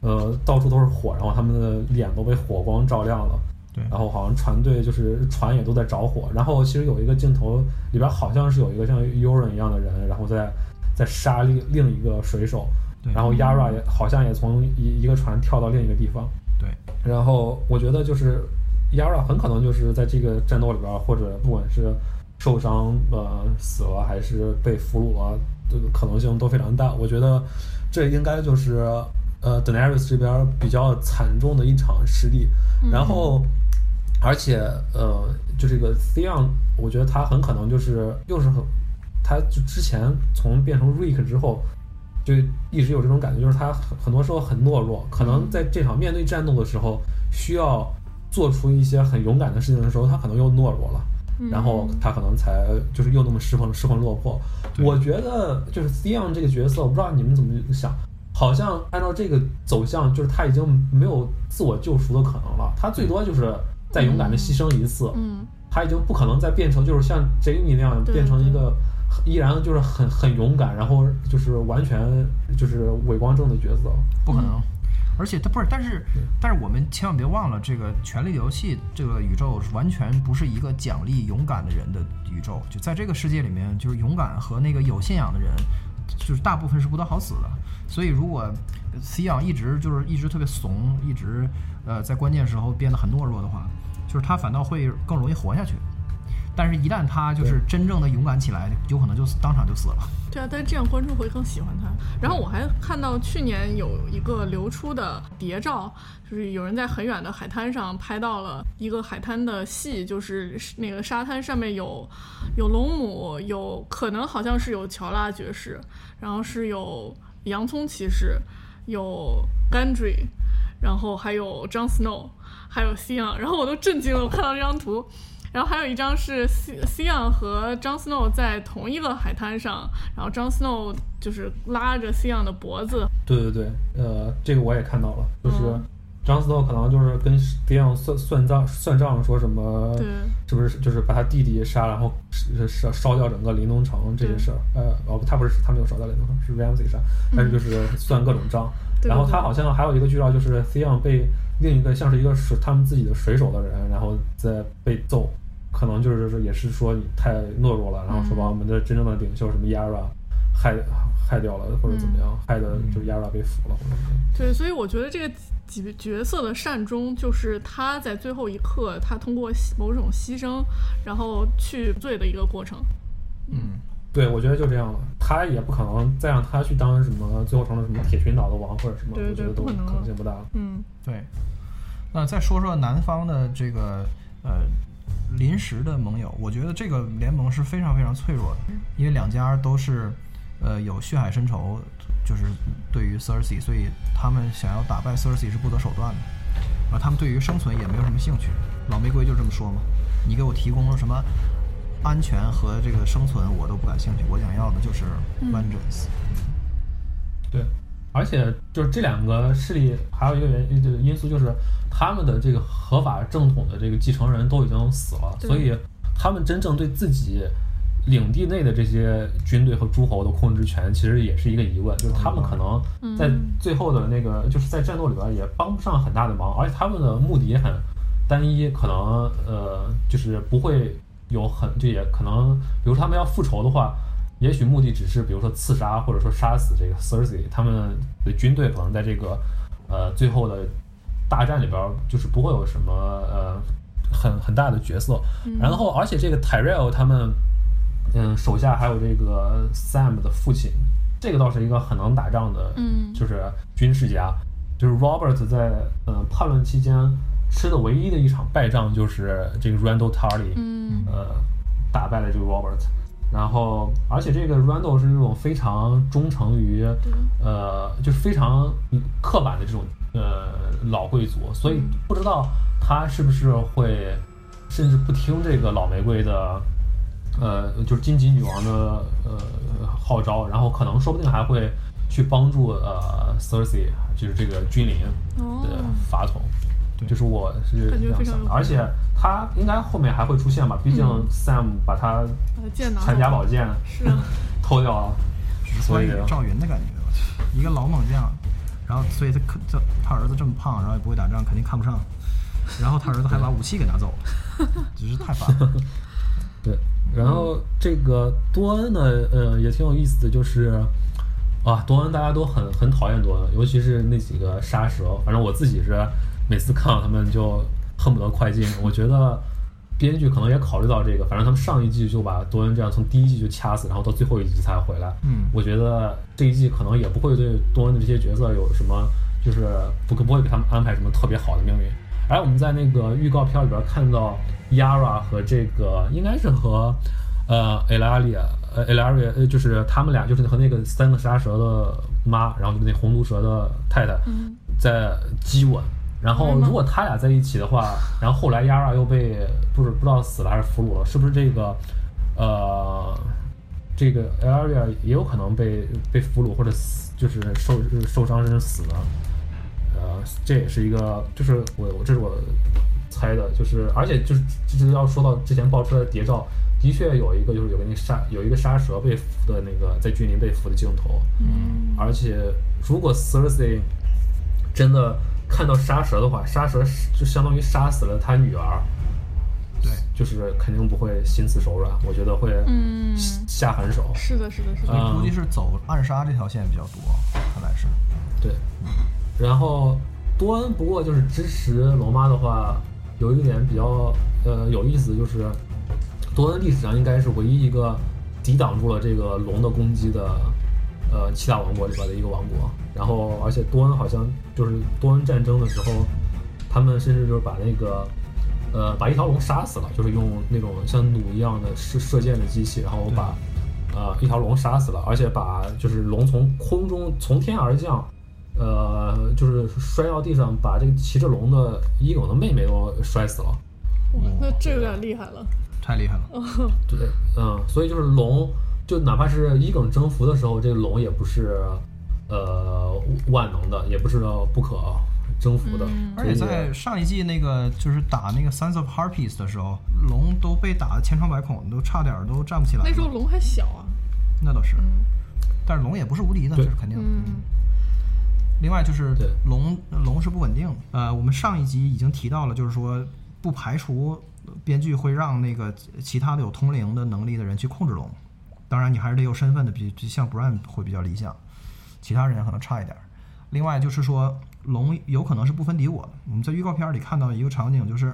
呃到处都是火，然后他们的脸都被火光照亮了。对，然后好像船队就是船也都在着火，然后其实有一个镜头里边好像是有一个像 Uran 一样的人，然后在在杀另另一个水手，然后 Yara 也好像也从一一个船跳到另一个地方，对，然后我觉得就是 Yara 很可能就是在这个战斗里边，或者不管是受伤呃死了还是被俘虏了，这个可能性都非常大。我觉得这应该就是呃 Daenerys 这边比较惨重的一场失利，然后。而且，呃，就这个 Theon，我觉得他很可能就是又是很，他就之前从变成 Rick 之后，就一直有这种感觉，就是他很很多时候很懦弱，可能在这场面对战斗的时候，需要做出一些很勇敢的事情的时候，他可能又懦弱了，然后他可能才就是又那么失魂失魂落魄。我觉得就是 Theon 这个角色，我不知道你们怎么想，好像按照这个走向，就是他已经没有自我救赎的可能了，他最多就是。再勇敢的牺牲一次，嗯，他已经不可能再变成就是像 Jamie 那样变成一个依然就是很很勇敢，然后就是完全就是伪光正的角色，不可能。而且他不是，但是但是我们千万别忘了，这个《权力游戏》这个宇宙完全不是一个奖励勇敢的人的宇宙。就在这个世界里面，就是勇敢和那个有信仰的人，就是大部分是不得好死的。所以如果 C 样一直就是一直特别怂，一直呃在关键时候变得很懦弱的话。就是他反倒会更容易活下去，但是，一旦他就是真正的勇敢起来，有可能就当场就死了。对啊，但是这样观众会更喜欢他。然后我还看到去年有一个流出的谍照，就是有人在很远的海滩上拍到了一个海滩的戏，就是那个沙滩上面有有龙母，有可能好像是有乔拉爵士，然后是有洋葱骑士，有 Gandry，然后还有 Jon Snow。还有西昂，然后我都震惊了，我看到这张图，然后还有一张是西西昂和 Jon Snow 在同一个海滩上，然后 Jon Snow 就是拉着西昂的脖子。对对对，呃，这个我也看到了，就是 Jon Snow 可能就是跟 C 昂算算账算账，说什么，是不是就是把他弟弟杀，然后烧烧掉整个林东城这些事儿？呃，哦，他不是他没有烧掉林东城，是 Ramsay 杀，但是就是算各种账。然后他好像还有一个剧照，就是西昂被。另一个像是一个水他们自己的水手的人，然后在被揍，可能就是说也是说你太懦弱了，然后说把我们的真正的领袖什么 Yara 害害掉了，或者怎么样，害的就是 Yara 被俘了或者怎么样。对，所以我觉得这个几角色的善终，就是他在最后一刻，他通过某种牺牲，然后去罪的一个过程。嗯。对，我觉得就这样了。他也不可能再让他去当什么，最后成了什么铁群岛的王或者什么，我觉得都可能性不大。嗯，对。那再说说南方的这个呃临时的盟友，我觉得这个联盟是非常非常脆弱的，因为两家都是呃有血海深仇，就是对于 Cersei，所以他们想要打败 Cersei 是不择手段的。而他们对于生存也没有什么兴趣。老玫瑰就这么说嘛，你给我提供了什么？安全和这个生存我都不感兴趣，我想要的就是 vengeance。对，而且就是这两个势力还有一个原因，就是因素就是他们的这个合法正统的这个继承人都已经死了，所以他们真正对自己领地内的这些军队和诸侯的控制权，其实也是一个疑问，就是他们可能在最后的那个就是在战斗里边也帮不上很大的忙，而且他们的目的也很单一，可能呃就是不会。有很，这也可能，比如他们要复仇的话，也许目的只是，比如说刺杀或者说杀死这个 Cersei，他们的军队可能在这个，呃，最后的大战里边，就是不会有什么呃很很大的角色。然后，而且这个 Tyrell 他们，嗯，手下还有这个 Sam 的父亲，这个倒是一个很能打仗的，嗯，就是军事家，就是 Robert 在嗯叛乱期间。吃的唯一的一场败仗就是这个 Randall Tarly，呃，打败了这个 Robert，然后而且这个 Randall 是那种非常忠诚于，呃，就是非常刻板的这种呃老贵族，所以不知道他是不是会甚至不听这个老玫瑰的。呃，就是荆棘女王的呃号召，然后可能说不定还会去帮助呃 Cersei，就是这个君临的法统，就是我是这样想的，而且他应该后面还会出现吧，毕竟 Sam 把他传家宝剑是 偷掉了，所以赵云的感觉，一个老猛将，然后所以他可这他儿子这么胖，然后也不会打仗，肯定看不上，然后他儿子还把武器给拿走了，真是太烦了，对。然后这个多恩呢，呃，也挺有意思的，就是，啊，多恩大家都很很讨厌多恩，尤其是那几个杀蛇。反正我自己是每次看到他们就恨不得快进。我觉得编剧可能也考虑到这个，反正他们上一季就把多恩这样从第一季就掐死，然后到最后一集才回来。嗯，我觉得这一季可能也不会对多恩的这些角色有什么，就是不不会给他们安排什么特别好的命运。而我们在那个预告片里边看到。Yara 和这个应该是和呃 Elaria 呃 Elaria 呃就是他们俩就是和那个三个杀蛇的妈，然后就是那红毒蛇的太太在激吻。然后如果他俩在一起的话，然后后来 Yara 又被不是不知道死了还是俘虏了，是不是这个呃这个 Elaria 也有可能被被俘虏或者死就是受受伤甚至死了？呃，这也是一个就是我我这是我。猜的就是，而且就是就是要说到之前爆出来的谍照，的确有一个就是有个那杀有一个杀蛇被俘的那个在君临被俘的镜头，嗯，而且如果 Thursday 真的看到杀蛇的话，杀蛇就相当于杀死了他女儿，对，就是肯定不会心慈手软，我觉得会嗯。下狠手，是的，是的，是的，估计是走暗杀这条线比较多，看来是，对，然后多恩不过就是支持龙妈的话。有一点比较呃有意思，就是多恩历史上应该是唯一一个抵挡住了这个龙的攻击的呃七大王国里边的一个王国。然后，而且多恩好像就是多恩战争的时候，他们甚至就是把那个呃把一条龙杀死了，就是用那种像弩一样的射射箭的机器，然后把呃一条龙杀死了，而且把就是龙从空中从天而降。呃，就是摔到地上，把这个骑着龙的伊勇的妹妹都摔死了。哇，那这有点厉害了，太厉害了。对，嗯，所以就是龙，就哪怕是伊耿征服的时候，这个龙也不是呃万能的，也不是不可征服的。而且在上一季那个就是打那个 Sons of Harpies 的时候，龙都被打的千疮百孔，都差点都站不起来。那时候龙还小啊。那倒是，但是龙也不是无敌的，这是肯定的。另外就是龙，龙是不稳定。呃，我们上一集已经提到了，就是说不排除编剧会让那个其他的有通灵的能力的人去控制龙。当然，你还是得有身份的，比像 Bran 会比较理想，其他人可能差一点。另外就是说，龙有可能是不分敌我的。我们在预告片里看到一个场景，就是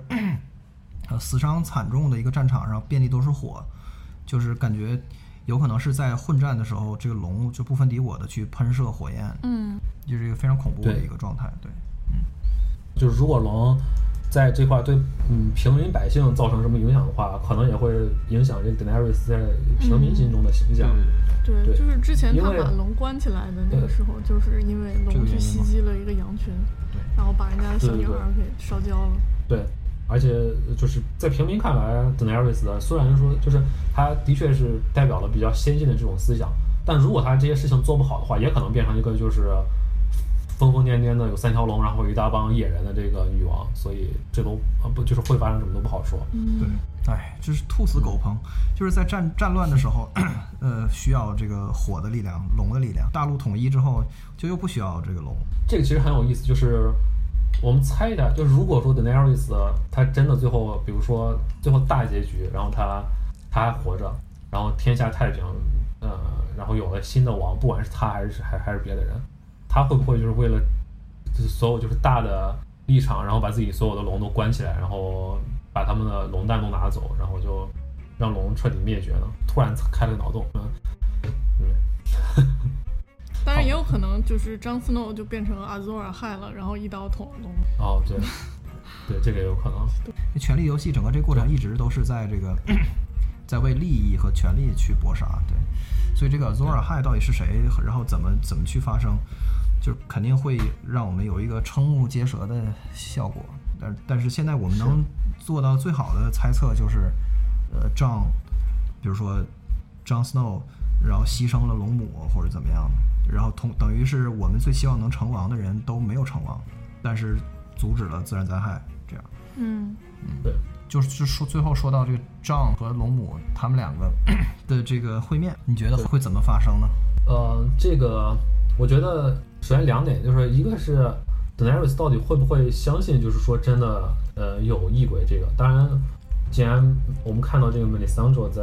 呃死伤惨重的一个战场上，遍地都是火，就是感觉。有可能是在混战的时候，这个龙就不分敌我的去喷射火焰，嗯，就是一个非常恐怖的一个状态，对，嗯，就是如果龙在这块对嗯平民百姓造成什么影响的话，可能也会影响这个 Daenerys 在平民心中的形象，对，就是之前他把龙关起来的那个时候，就是因为龙去袭击了一个羊群，然后把人家的小女孩给烧焦了，对。而且就是在平民看来，Daenerys 的虽然说就是他的确是代表了比较先进的这种思想，但如果他这些事情做不好的话，也可能变成一个就是疯疯癫癫的有三条龙，然后有一大帮野人的这个女王。所以这都啊不就是会发生什么都不好说。对，哎，就是兔死狗烹，就是在战战乱的时候，呃，需要这个火的力量，龙的力量。大陆统一之后，就又不需要这个龙。这个其实很有意思，就是。我们猜一下，就是如果说 Daenerys 他真的最后，比如说最后大结局，然后他他还活着，然后天下太平，呃，然后有了新的王，不管是他还是还还是别的人，他会不会就是为了就是所有就是大的立场，然后把自己所有的龙都关起来，然后把他们的龙蛋都拿走，然后就让龙彻底灭绝呢？突然开了个脑洞，嗯，嗯。当然也有可能，就是张思诺就变成阿兹尔害了，然后一刀捅了龙。哦，对，对，这个也有可能。权力游戏整个这个过程一直都是在这个，在为利益和权力去搏杀。对，所以这个 Zora 害到底是谁，然后怎么怎么去发生，就肯定会让我们有一个瞠目结舌的效果。但但是现在我们能做到最好的猜测就是，呃，John，比如说 Jon Snow，然后牺牲了龙母或者怎么样的，然后同等于是我们最希望能成王的人都没有成王，但是阻止了自然灾害，这样。嗯嗯对，就是就说最后说到这个 John 和龙母他们两个的这个会面，你觉得会怎么发生呢？呃，这个我觉得首先两点，就是一个是 Daenerys 到底会不会相信，就是说真的，呃，有异鬼这个。当然，既然我们看到这个 Melisandre 在，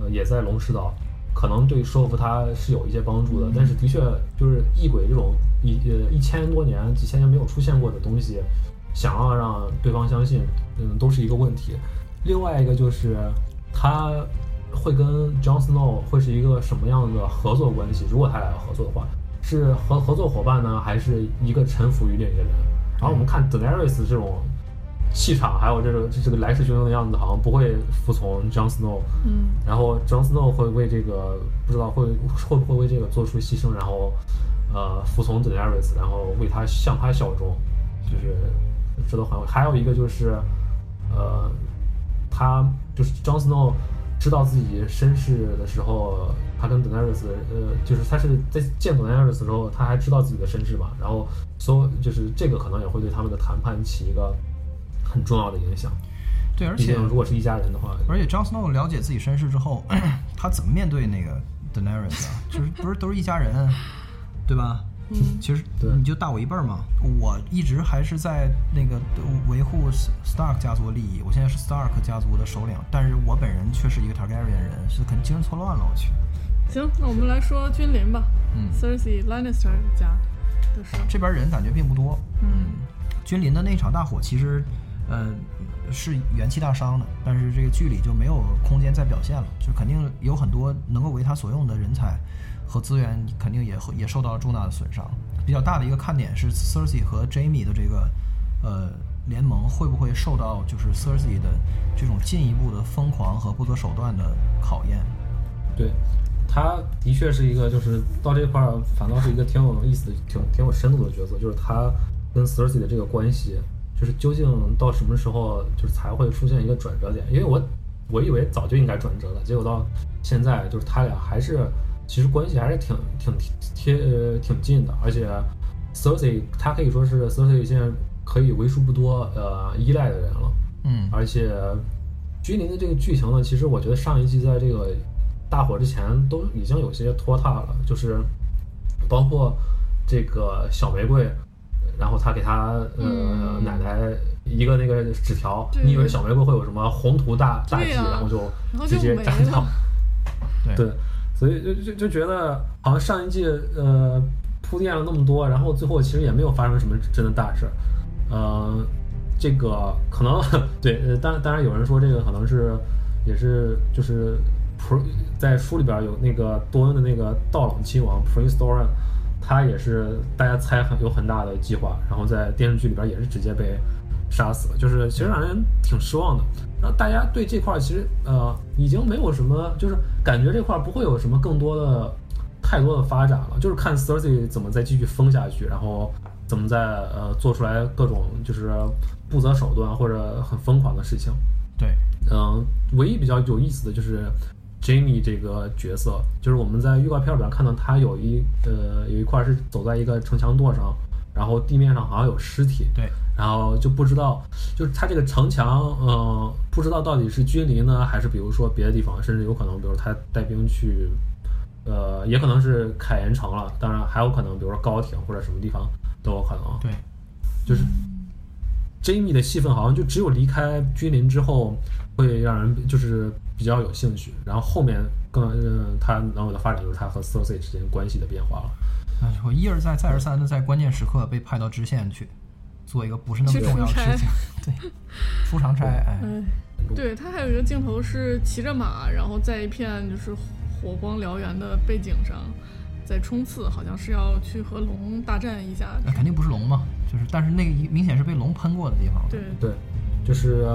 呃，也在龙石岛，可能对说服他是有一些帮助的。但是的确，就是异鬼这种一呃一千多年、几千年没有出现过的东西，想要让对方相信，嗯，都是一个问题。另外一个就是他会跟 Jon Snow 会是一个什么样的合作关系？如果他俩要合作的话，是合合作伙伴呢，还是一个臣服于另一个人？然后我们看 Daenerys 这种气场，还有这个这个来势汹汹的样子，好像不会服从 Jon Snow。嗯然后 Jon Snow 会为这个不知道会会不会为这个做出牺牲，然后呃服从 Daenerys，然后为他向他效忠，就是这都很还有一个就是呃他就是 Jon Snow 知道自己身世的时候，他跟 Daenerys 呃就是他是在见 Daenerys 的时候，他还知道自己的身世嘛，然后所有就是这个可能也会对他们的谈判起一个很重要的影响。对，而且如果是一家人的话，而且 Jon Snow 了解自己身世之后，他怎么面对那个 Daenerys 啊？就是不是都是一家人，对吧？嗯其实对你就大我一辈儿嘛。我一直还是在那个维护 Stark 家族的利益，我现在是 Stark 家族的首领，但是我本人却是一个 Targaryen 人，是肯精神错乱了。我去，行，那我们来说君临吧。嗯，Cersei Lannister 家的事儿。这边人感觉并不多。嗯君临的那场大火其实，呃，是元气大伤的，但是这个剧里就没有空间再表现了，就肯定有很多能够为他所用的人才和资源，肯定也会也受到了重大的损伤。比较大的一个看点是 Cersei 和 Jamie 的这个呃联盟会不会受到就是 Cersei 的这种进一步的疯狂和不择手段的考验？对，他的确是一个，就是到这块儿反倒是一个挺有意思的、挺挺有深度的角色，就是他跟 Cersei 的这个关系，就是究竟到什么时候就是才会出现一个转折点？因为我我以为早就应该转折了，结果到现在就是他俩还是其实关系还是挺挺贴呃挺近的，而且 Cersei 他可以说是 Cersei 现在可以为数不多呃依赖的人了。嗯。而且君临的这个剧情呢，其实我觉得上一季在这个大火之前都已经有些拖沓了，就是包括这个小玫瑰，然后他给他呃、嗯。奶奶一个那个纸条，你以为小玫瑰会有什么宏图大大计，然后就直接没斩掉了。对。对，所以就就就觉得好像上一季呃铺垫了那么多，然后最后其实也没有发生什么真的大事儿。呃，这个可能对，呃，当当然有人说这个可能是也是就是普在书里边有那个多恩的那个道冷亲王 Prince Doran，他也是大家猜很有很大的计划，然后在电视剧里边也是直接被杀死了，就是其实让人挺失望的。然后大家对这块儿其实呃已经没有什么，就是感觉这块儿不会有什么更多的太多的发展了，就是看 Cersei 怎么再继续疯下去，然后怎么再呃做出来各种就是不择手段或者很疯狂的事情。对，嗯，唯一比较有意思的就是 Jamie 这个角色，就是我们在预告片里边看到他有一呃有一块是走在一个城墙垛上，然后地面上好像有尸体，对，然后就不知道，就是他这个城墙，呃，不知道到底是君临呢，还是比如说别的地方，甚至有可能，比如他带兵去，呃，也可能是凯岩城了，当然还有可能，比如说高庭或者什么地方都有可能。对，就是 Jamie 的戏份好像就只有离开君临之后，会让人就是比较有兴趣，然后后面更呃他能有的发展就是他和 Cersei 之间关系的变化了。哎，我一而再再而三的在关键时刻被派到支线去，做一个不是那么重要的事情，对，出长差，哎，哎，对他还有一个镜头是骑着马，然后在一片就是火光燎原的背景上在冲刺，好像是要去和龙大战一下。那肯定不是龙嘛，就是，但是那个明显是被龙喷过的地方。对，对，就是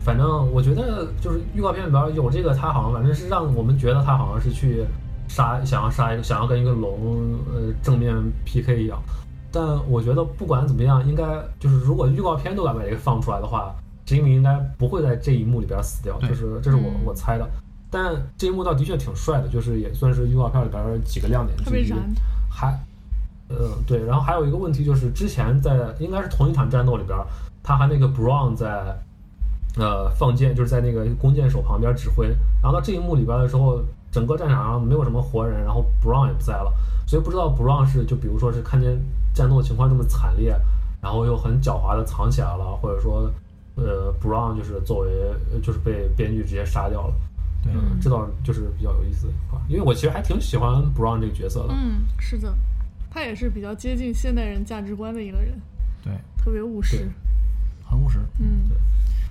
反正我觉得就是预告片里边有这个，他好像反正是让我们觉得他好像是去杀想要杀一个想要跟一个龙呃正面 PK 一样。但我觉得不管怎么样，应该就是如果预告片都敢把这个放出来的话，Jimmy 应该不会在这一幕里边死掉，对就是这是我嗯我猜的。但这一幕倒的确挺帅的，就是也算是预告片里边几个亮点之一。还，呃，对，然后还有一个问题就是，之前在应该是同一场战斗里边，他和那个 Brown 在，呃，放箭，就是在那个弓箭手旁边指挥。然后到这一幕里边的时候，整个战场上没有什么活人，然后 Brown 也不在了，所以不知道 Brown 是就比如说是看见战斗情况这么惨烈，然后又很狡猾的藏起来了，或者说，呃，Brown 就是作为呃就是被编剧直接杀掉了。对嗯，这倒就是比较有意思的话，因为我其实还挺喜欢 Brown 这个角色的。嗯，是的，他也是比较接近现代人价值观的一个人，对，特别务实。很务实。嗯对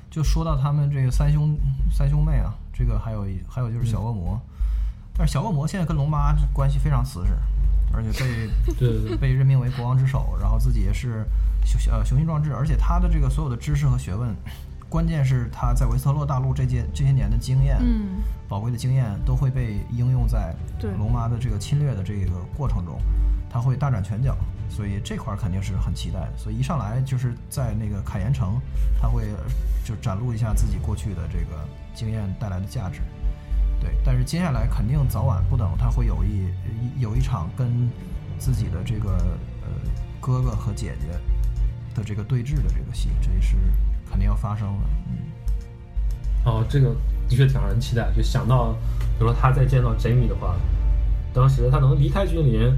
就说到他们这个三兄三兄妹啊，这个还有一还有就是小恶魔，但是小恶魔现在跟龙妈关系非常瓷实，而且被 对对对。被任命为国王之首，然后自己也是雄呃雄心壮志，而且他的这个所有的知识和学问，关键是他在维斯特洛大陆这些这些年的经验，嗯宝贵的经验都会被应用在龙妈的这个侵略的这个过程中，他会大展拳脚，所以这块儿肯定是很期待的。所以一上来就是在那个凯岩城，他会就展露一下自己过去的这个经验带来的价值。对，但是接下来肯定早晚不等，他会有一一有一场跟自己的这个呃哥哥和姐姐的这个对峙的这个戏，这是肯定要发生的。嗯，哦，这个的确挺让人期待。就想到，比如说他再见到 Jamie 的话，当时他能离开君临，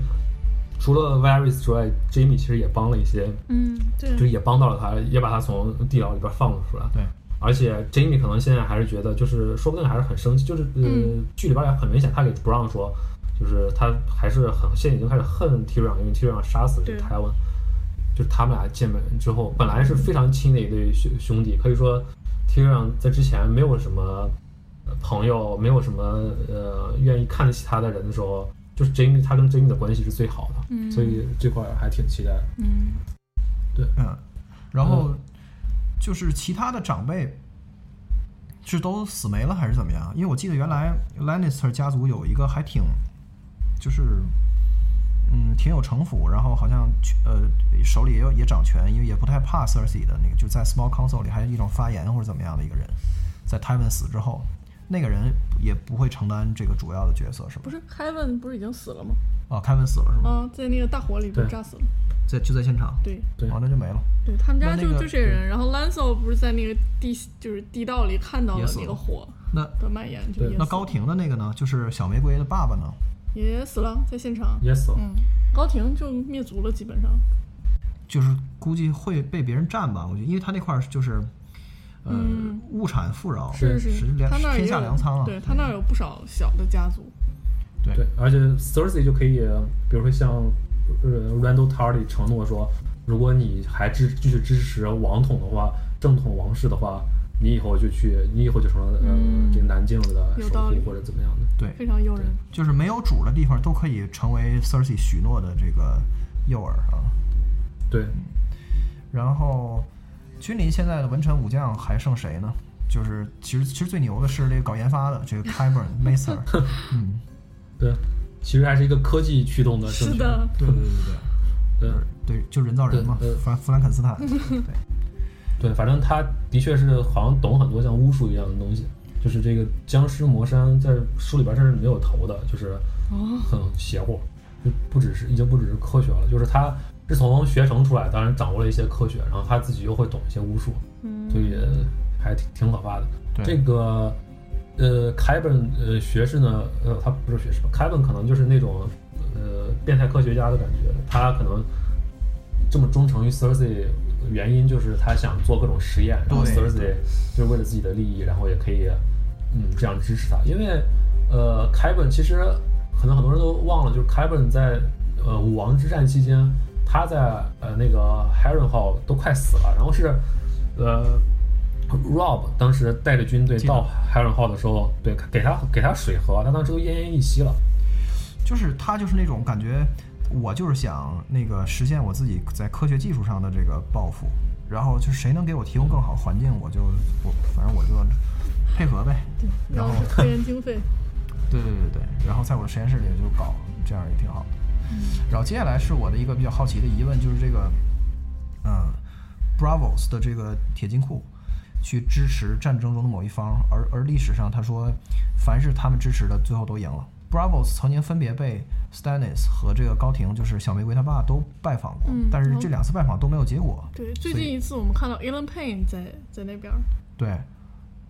除了 Varys 之外，Jamie 其实也帮了一些，嗯，对，就也帮到了他，也把他从地牢里边放了出来。对，而且 Jamie 可能现在还是觉得，就是说不定还是很生气，就是呃，嗯。剧里边也很明显，他给 Brown 说，就是他还是很现在已经开始恨 Tyrion，因为 Tyrion 杀死了这个对。Tywin。就是他们俩见面之后，本来是非常亲的一对兄兄弟，可以说 Tyrion 在之前没有什么呃朋友，没有什么呃愿意看得起他的人的时候，就是 Jamie 他跟 Jamie 的关系是最好的，嗯。所以这块还挺期待的。嗯。对。嗯，然后就是其他的长辈是都死没了还是怎么样？因为我记得原来 Lannister 家族有一个还挺，就是嗯挺有城府，然后好像呃手里也有也掌权，因为也不太怕 Cersei 的那个，就在 Small Council 里还有一种发言或者怎么样的一个人，在 Tywin 死之后，那个人也不会承担这个主要的角色，是吧不？是凯文不是已经死了吗？哦，凯文死了是吗？啊，在那个大火里被炸死了。在就在现场，对对哦，那就没了。对，他们家就那那个就这些人。然后 Lancel 不是在那个地就是地道里看到了那个火那的蔓延，就那高庭的那个呢？就是小玫瑰的爸爸呢？也死了，在现场。也死了。嗯，高庭就灭族了，基本上。就是估计会被别人占吧，我觉得，因为他那块儿就是，呃，嗯物产富饶，是是他那儿也有下粮仓啊。对他那儿有不少小的家族。对对，而且 Thursday 就可以，比如说像呃 Randall Tardy 承诺说，如果你还支继续支持王统的话，正统王室的话，你以后就去，你以后就成了呃、嗯这个南境的守有道理护或者怎么样的。对非常诱人。就是没有主的地方都可以成为 Cersei 许诺的这个诱饵啊。对，然后，君临现在的文臣武将还剩谁呢？就是其实其实最牛的是这个搞研发的这个 Kyburn Maester，嗯，对，其实还是一个科技驱动的政权。是的，对对对对。对。对，对，就人造人嘛弗兰弗兰肯斯坦，对，对，反正他的确是好像懂很多像巫术一样的东西，就是这个僵尸魔山在书里边这是没有头的，就是很邪乎，就不只是已经不只是科学了，就是他是从学成出来，当然掌握了一些科学，然后他自己又会懂一些巫术，嗯，所以还挺挺可怕的。对。这个呃，凯本呃学士呢，呃，他不是学士吧？凯本可能就是那种呃变态科学家的感觉，他可能这么忠诚于 Cersei，原因就是他想做各种实验，然后对 Cersei 就是为了自己的利益，然后也可以嗯这样支持他，因为呃凯本其实可能很多人都忘了，就是凯本在呃武王之战期间，他在呃那个 Harren 号都快死了，然后是呃 Rob 当时带着军队到 Harren 号的时候，对给他给他水喝，他当时都奄奄一息了。就是他就是那种感觉，我就是想那个实现我自己在科学技术上的这个抱负，然后就是谁能给我提供更好环境，我就我反正我就配合呗。对，然后科研经费。对对对对，然后在我的实验室里就搞，这样也挺好的。然后接下来是我的一个比较好奇的疑问，就是这个，嗯，Bravos 的这个铁金库去支持战争中的某一方，而而历史上他说，凡是他们支持的，最后都赢了。Bravos 曾经分别被 Stannis 和这个高庭，就是小玫瑰他爸都拜访过，嗯但是这两次拜访都没有结果。对，最近一次我们看到 Ellen Payne 在在那边儿。对，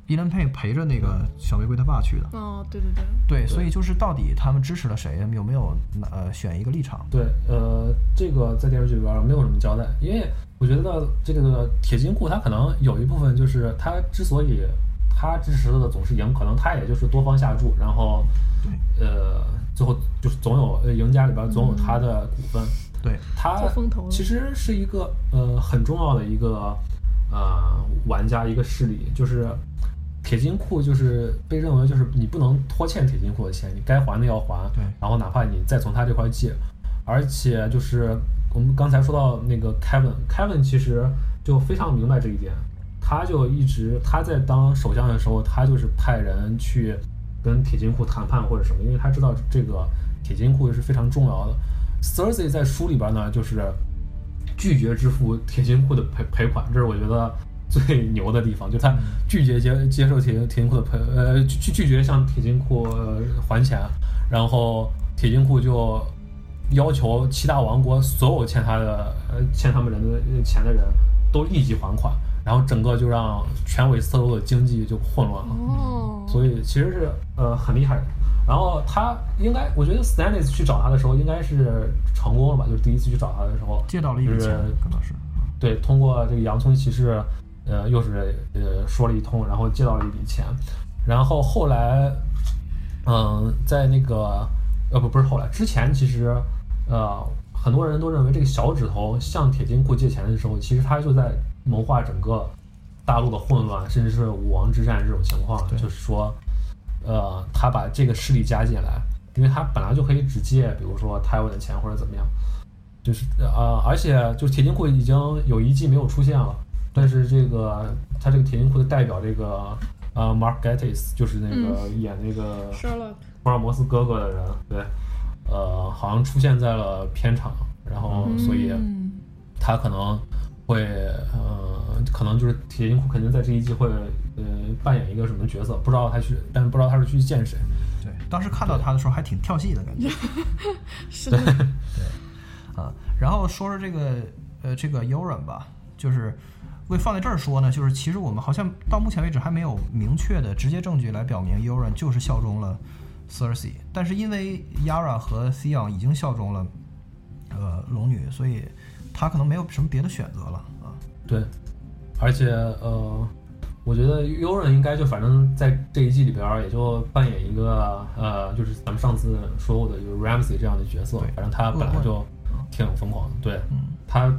伊兰佩陪着那个小玫瑰他爸去的。哦，对对对，对，所以就是到底他们支持了谁，有没有呃选一个立场？对，呃，这个在电视剧里边没有什么交代，因为我觉得这个铁金库他可能有一部分就是他之所以他支持的总是赢，可能他也就是多方下注，然后呃最后就是总有呃赢家里边总有他的股份，对，他其实是一个呃很重要的一个呃玩家一个势力，就是铁金库就是被认为就是你不能拖欠铁金库的钱，你该还的要还，对然后哪怕你再从他这块借，而且就是我们刚才说到那个 Kevin，Kevin 其实就非常明白这一点，他就一直他在当首相的时候，他就是派人去跟铁金库谈判或者什么，因为他知道这个铁金库是非常重要的。Thursday 在书里边呢，就是拒绝支付铁金库的赔赔款，这是我觉得最牛的地方，就他拒绝接接受铁铁金库的赔，呃，拒拒绝向铁金库、呃还钱，然后铁金库就要求七大王国所有欠他的呃欠他们人的呃钱的人都立即还款，然后整个就让全韦斯特洛的经济就混乱了。哦，所以其实是呃很厉害的。然后他应该，我觉得 Stannis 去找他的时候应该是成功了吧？就是第一次去找他的时候，借到了一笔钱，可能是。对，通过这个洋葱骑士，呃，又是呃说了一通，然后借到了一笔钱。然后后来，嗯，在那个呃不不是后来，之前其实呃很多人都认为这个小指头向铁金库借钱的时候，其实他就在谋划整个大陆的混乱，甚至是武王之战这种情况，就是说，呃，他把这个势力加进来，因为他本来就可以只借，比如说台湾的钱或者怎么样。就是呃，而且就是铁金库已经有一季没有出现了，但是这个他这个铁金库的代表这个呃 Mark Gatiss 就是那个演那个福尔摩斯哥哥的人，对，呃，好像出现在了片场，然后所以嗯他可能会呃，可能就是铁金库肯定在这一季会呃扮演一个什么角色，不知道他去，但是不知道他是去见谁。对，当时看到他的时候还挺跳戏的感觉。是的，对。啊。然后说说这个呃这个 Uran 吧，就是为放在这儿说呢，就是其实我们好像到目前为止还没有明确的直接证据来表明 Yoran 就是效忠了 Cersei，但是因为 Yara 和 Theon 已经效忠了呃龙女，所以他可能没有什么别的选择了啊。对，而且呃，我觉得 Yoran 应该就反正在这一季里边儿也就扮演一个呃，就是咱们上次说过的，就是 Ramsey 这样的角色对。反正他本来就挺疯狂的，对嗯他。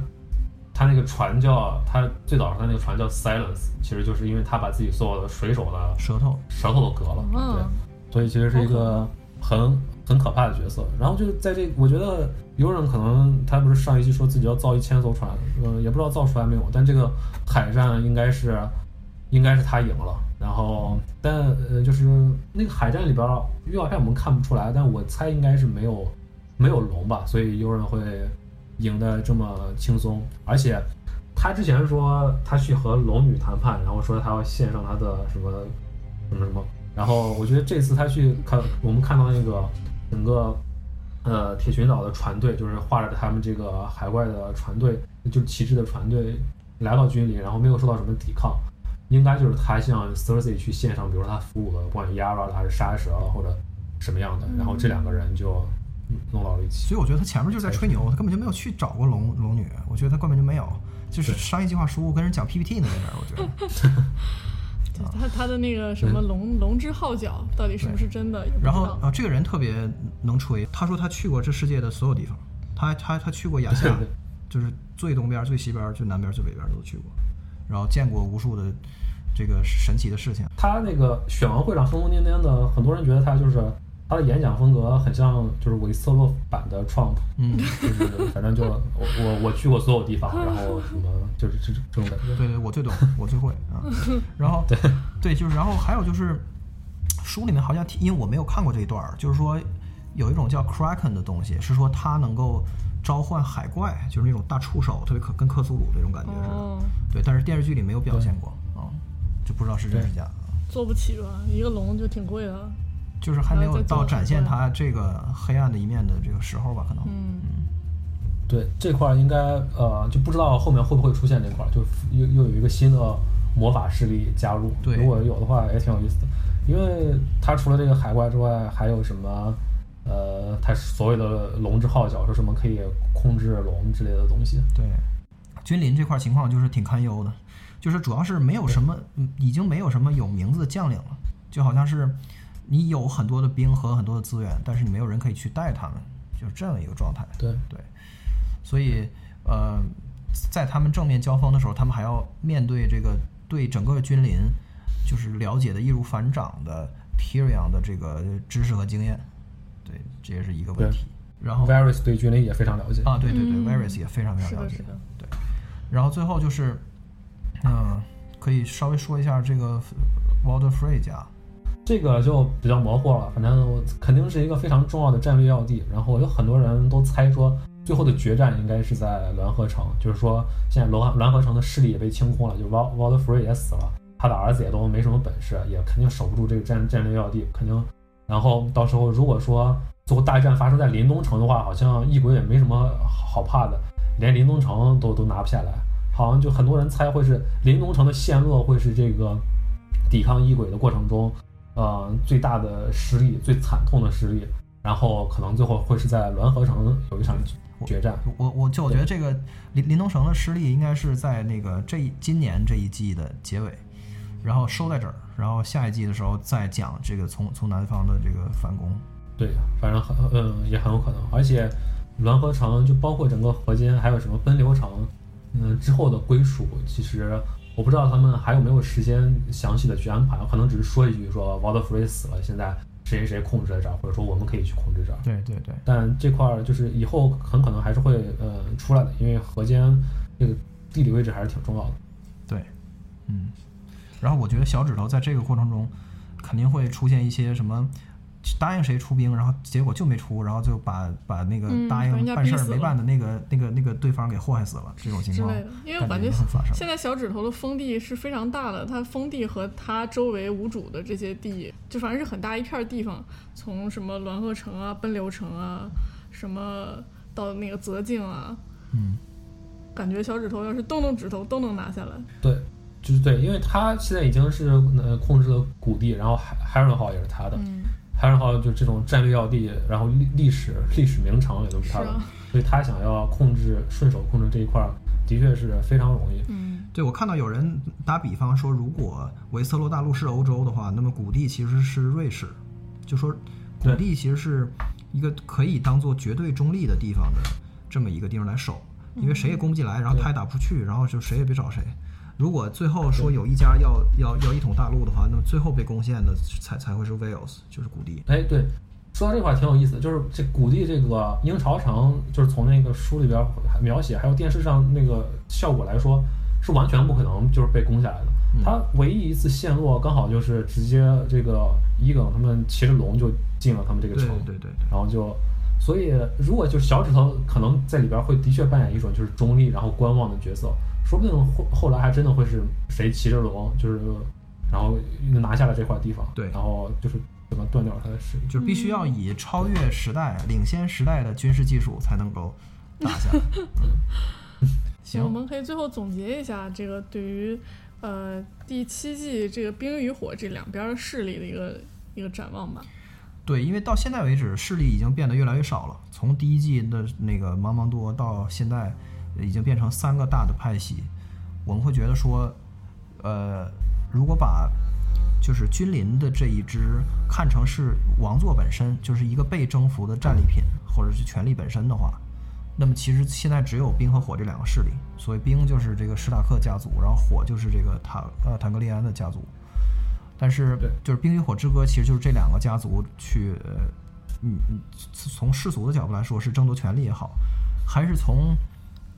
他那个船叫他最早他那个船叫 Silence，其实就是因为他把自己所有的水手的舌头，舌头都割了，嗯对，所以其实是一个很很可怕的角色。然后就在这，我觉得有人可能他不是上一期说自己要造一千艘船，嗯、也不知道造出来没有，但这个海战应该是应该是他赢了。然后，但呃，就是那个海战里边儿预告片我们看不出来，但我猜应该是没有没有龙吧，所以有人会赢得这么轻松，而且。他之前说他去和龙女谈判，然后说他要献上他的什么什么什么，然后我觉得这次他去看，我们看到那个整个呃铁群岛的船队，就是画着他们这个海怪的船队，就是旗帜的船队来到军里，然后没有受到什么抵抗，应该就是他向 Cersei 去献上，比如说他俘虏的不管 Yara 了还是沙蛇了或者什么样的，然后这两个人就弄到了一起。所以我觉得他前面就是在吹牛，他根本就没有去找过龙龙女，我觉得他根本就没有，就是商业计划书跟人讲 PPT 呢那边，我觉得。他他的那个什么龙龙之号角到底是不是真的？然后啊，这个人特别能吹，他说他去过这世界的所有地方，他他他去过亚夏，就是最东边、最西边、最南边、最北边都去过，然后见过无数的这个神奇的事情。他那个选完会上疯疯癫癫的，很多人觉得他就是他的演讲风格很像就是维斯特洛版的 Trump，嗯，就是反正就我我我去过所有地方，然后什么就是这这种感觉。对对，我最懂，我最会啊。然后对对，就是然后还有就是，书里面好像提，因为我没有看过这一段儿，就是说有一种叫 Kraken 的东西，是说它能够召唤海怪，就是那种大触手，特别可跟克苏鲁这种感觉似的。哦，对，但是电视剧里没有表现过啊、就不知道是真是假。做不起吧？一个龙就挺贵的。就是还没有到展现海怪它这个黑暗的一面的这个时候吧，可能。嗯，对这块儿应该呃就不知道后面会不会出现这块儿，就又又有一个新的魔法势力加入。对如果有的话也挺有意思的，因为他除了这个海怪之外，还有什么呃，他所谓的龙之号角，说什么可以控制龙之类的东西。对，君临这块情况就是挺堪忧的，就是主要是没有什么，嗯已经没有什么有名字的将领了，就好像是你有很多的兵和很多的资源，但是你没有人可以去带他们，就是这样一个状态。对对，所以呃，在他们正面交锋的时候，他们还要面对这个对整个君临就是了解的易如反掌的 Tyrion 的这个知识和经验，对，这也是一个问题。然后 Varys 对君临也非常了解。啊，对对对、嗯 v a r y s 也非常非常了解是的是的。对，然后最后就是，嗯、可以稍微说一下这个 Walder Frey 家。这个就比较模糊了，反正我肯定是一个非常重要的战略要地。然后有很多人都猜说，最后的决战应该是在滦河城，就是说现在滦滦河城的势力也被清空了，就 Wal Waldefrey 也死了，他的儿子也都没什么本事，也肯定守不住这个战战略要地，肯定。然后到时候如果说最后大战发生在临东城的话，好像异鬼也没什么好怕的，连临东城都都拿不下来。好像就很多人猜会是临东城的陷落会是这个抵抗异鬼的过程中，呃，最大的失利、最惨痛的失利，然后可能最后会是在滦河城有一场决战。我我就我觉得这个林林东城的失利应该是在那个这一今年这一季的结尾，然后收在这儿，然后下一季的时候再讲这个从从南方的这个反攻。对，反正很嗯也很有可能，而且滦河城就包括整个河间，还有什么奔流城，嗯之后的归属，其实我不知道他们还有没有时间详细的去安排，可能只是说一句说 w a l d e f r e y 死了，现在谁谁谁控制在这儿，或者说我们可以去控制这儿。对对对，但这块儿就是以后很可能还是会呃出来的，因为河间这个地理位置还是挺重要的。对，嗯，然后我觉得小指头在这个过程中肯定会出现一些什么。答应谁出兵，然后结果就没出，然后就把把那个嗯答应办事儿没办的那个那个那个对方给祸害死了，这种情况之类的，因为我感感觉。现在小指头的封地是非常大的，它封地和它周围无主的这些地，就反正是很大一片地方，从什么滦河城啊、奔流城啊，什么到那个泽境啊，嗯，感觉小指头要是动动指头都能拿下来。对，就是对，因为他现在已经是呃控制了谷地，然后海海伦号也是他的，嗯，海伦号就这种战略要地，然后历历史历史名城也都是他的，啊，所以他想要控制顺手控制这一块儿，的确是非常容易。嗯，对，我看到有人打比方说，如果维斯特洛大陆是欧洲的话，那么谷地其实是瑞士，就说谷对地其实是一个可以当做绝对中立的地方的这么一个地方来守，因为谁也攻不进来，然后他也打不出去，然后就谁也别找谁。如果最后说有一家要要要一统大陆的话，那么最后被攻陷的才才会是 Wales，就是谷地。哎，对，说到这块儿挺有意思的，就是这谷地这个鹰巢城，就是从那个书里边儿描写，还有电视上那个效果来说，是完全不可能就是被攻下来的。它唯一一次陷落，刚好就是直接这个伊耿他们骑着龙就进了他们这个对城，对对对，然后就，所以如果就是小指头可能在里边儿会的确扮演一种就是中立然后观望的角色，说不定后后来还真的会是谁骑着龙，就是然后拿下了这块地方，对然后就是怎么断掉他的势力。就是必须要以超越时代、领先时代的军事技术才能够拿下嗯。行，我，们可以最后总结一下这个对于呃第七季这个冰与火这两边儿势力的一个一个展望吧。对，因为到现在为止，势力已经变得越来越少了。从第一季的那个茫茫多到现在，已经变成三个大的派系。我们会觉得说，呃，如果把就是君临的这一支看成是王座本身，就是一个被征服的战利品，或者是权力本身的话，那么其实现在只有冰和火这两个势力。所谓冰就是这个史塔克家族，然后火就是这个塔呃坦格利安的家族。但是就是《冰与火之歌》，其实就是这两个家族去，呃嗯嗯，从世俗的角度来说是争夺权力也好，还是从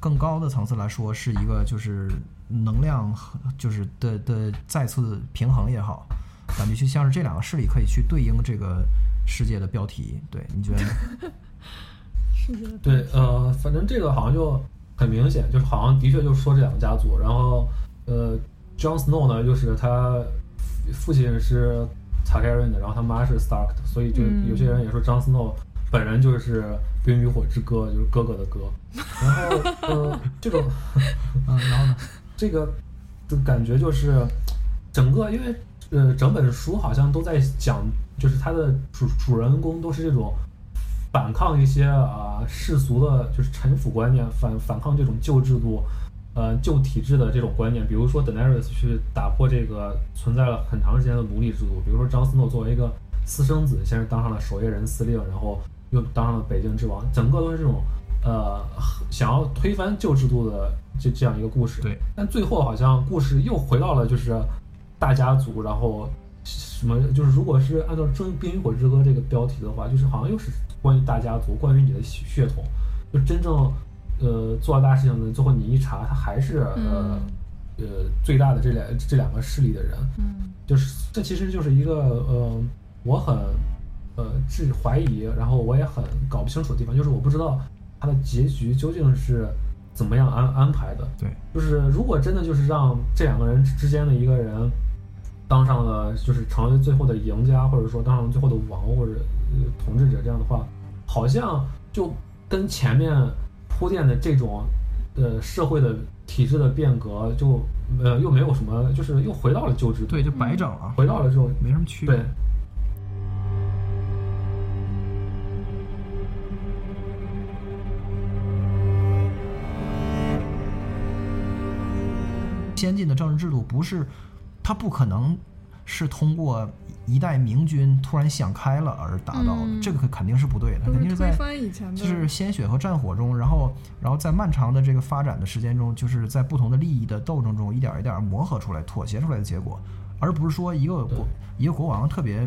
更高的层次来说是一个就是能量和就是的的再次平衡也好，感觉就像是这两个势力可以去对应这个世界的标题。对，你觉得呢？是的，对，呃，反正这个好像就很明显，就是好像的确就是说这两个家族，然后呃，Jon Snow 呢，就是他父亲是 Targaryen 的，然后他妈是 Stark 的，所以就嗯有些人也说 Jon Snow 本人就是冰与火之歌，就是哥哥的歌。然后呃，这个 嗯，然后呢？这个的感觉就是整个，因为呃，整本书好像都在讲，就是他的主主人公都是这种反抗一些啊、世俗的，就是臣服观念，反反抗这种旧制度。呃，旧体制的这种观念，比如说 Daenerys 去打破这个存在了很长时间的奴隶制度，比如说张思诺作为一个私生子，先是当上了守夜人司令，然后又当上了北京之王，整个都是这种呃想要推翻旧制度的这这样一个故事。对，但最后好像故事又回到了就是大家族，然后什么就是如果是按照《冰冰与火之歌》这个标题的话，就是好像又是关于大家族，关于你的血血统，就真正呃做大事情的，最后你一查，他还是呃、呃最大的这两这两个势力的人，嗯。就是这其实就是一个呃我很呃质怀疑，然后我也很搞不清楚的地方，就是我不知道它的结局究竟是怎么样安安排的。对，就是如果真的就是让这两个人之间的一个人当上了，就是成为最后的赢家，或者说当上了最后的王或者呃统治者这样的话，好像就跟前面铺垫的这种呃社会的体制的变革就呃又没有什么，就是又回到了旧制度，对，就白整了，回到了这种没什么区别。对。先进的政治制度不是，它不可能是通过一代明君突然想开了而达到的，嗯这个肯定是不对的，肯定是在就是鲜血和战火中，然后然后在漫长的这个发展的时间中，就是在不同的利益的斗争中，一点一点磨合出来、妥协出来的结果，而不是说一个国一个国王特别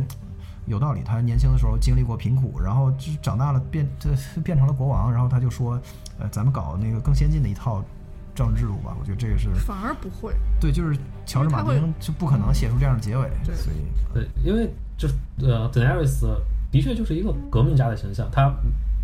有道理，他年轻的时候经历过贫苦，然后就是长大了变这变成了国王，然后他就说，呃，咱们搞那个更先进的一套政治制度吧。我觉得这个是反而不会。对，就是乔治马丁就不可能写出这样的结尾，对所以对，因为就是呃，Daenerys 的确就是一个革命家的形象，他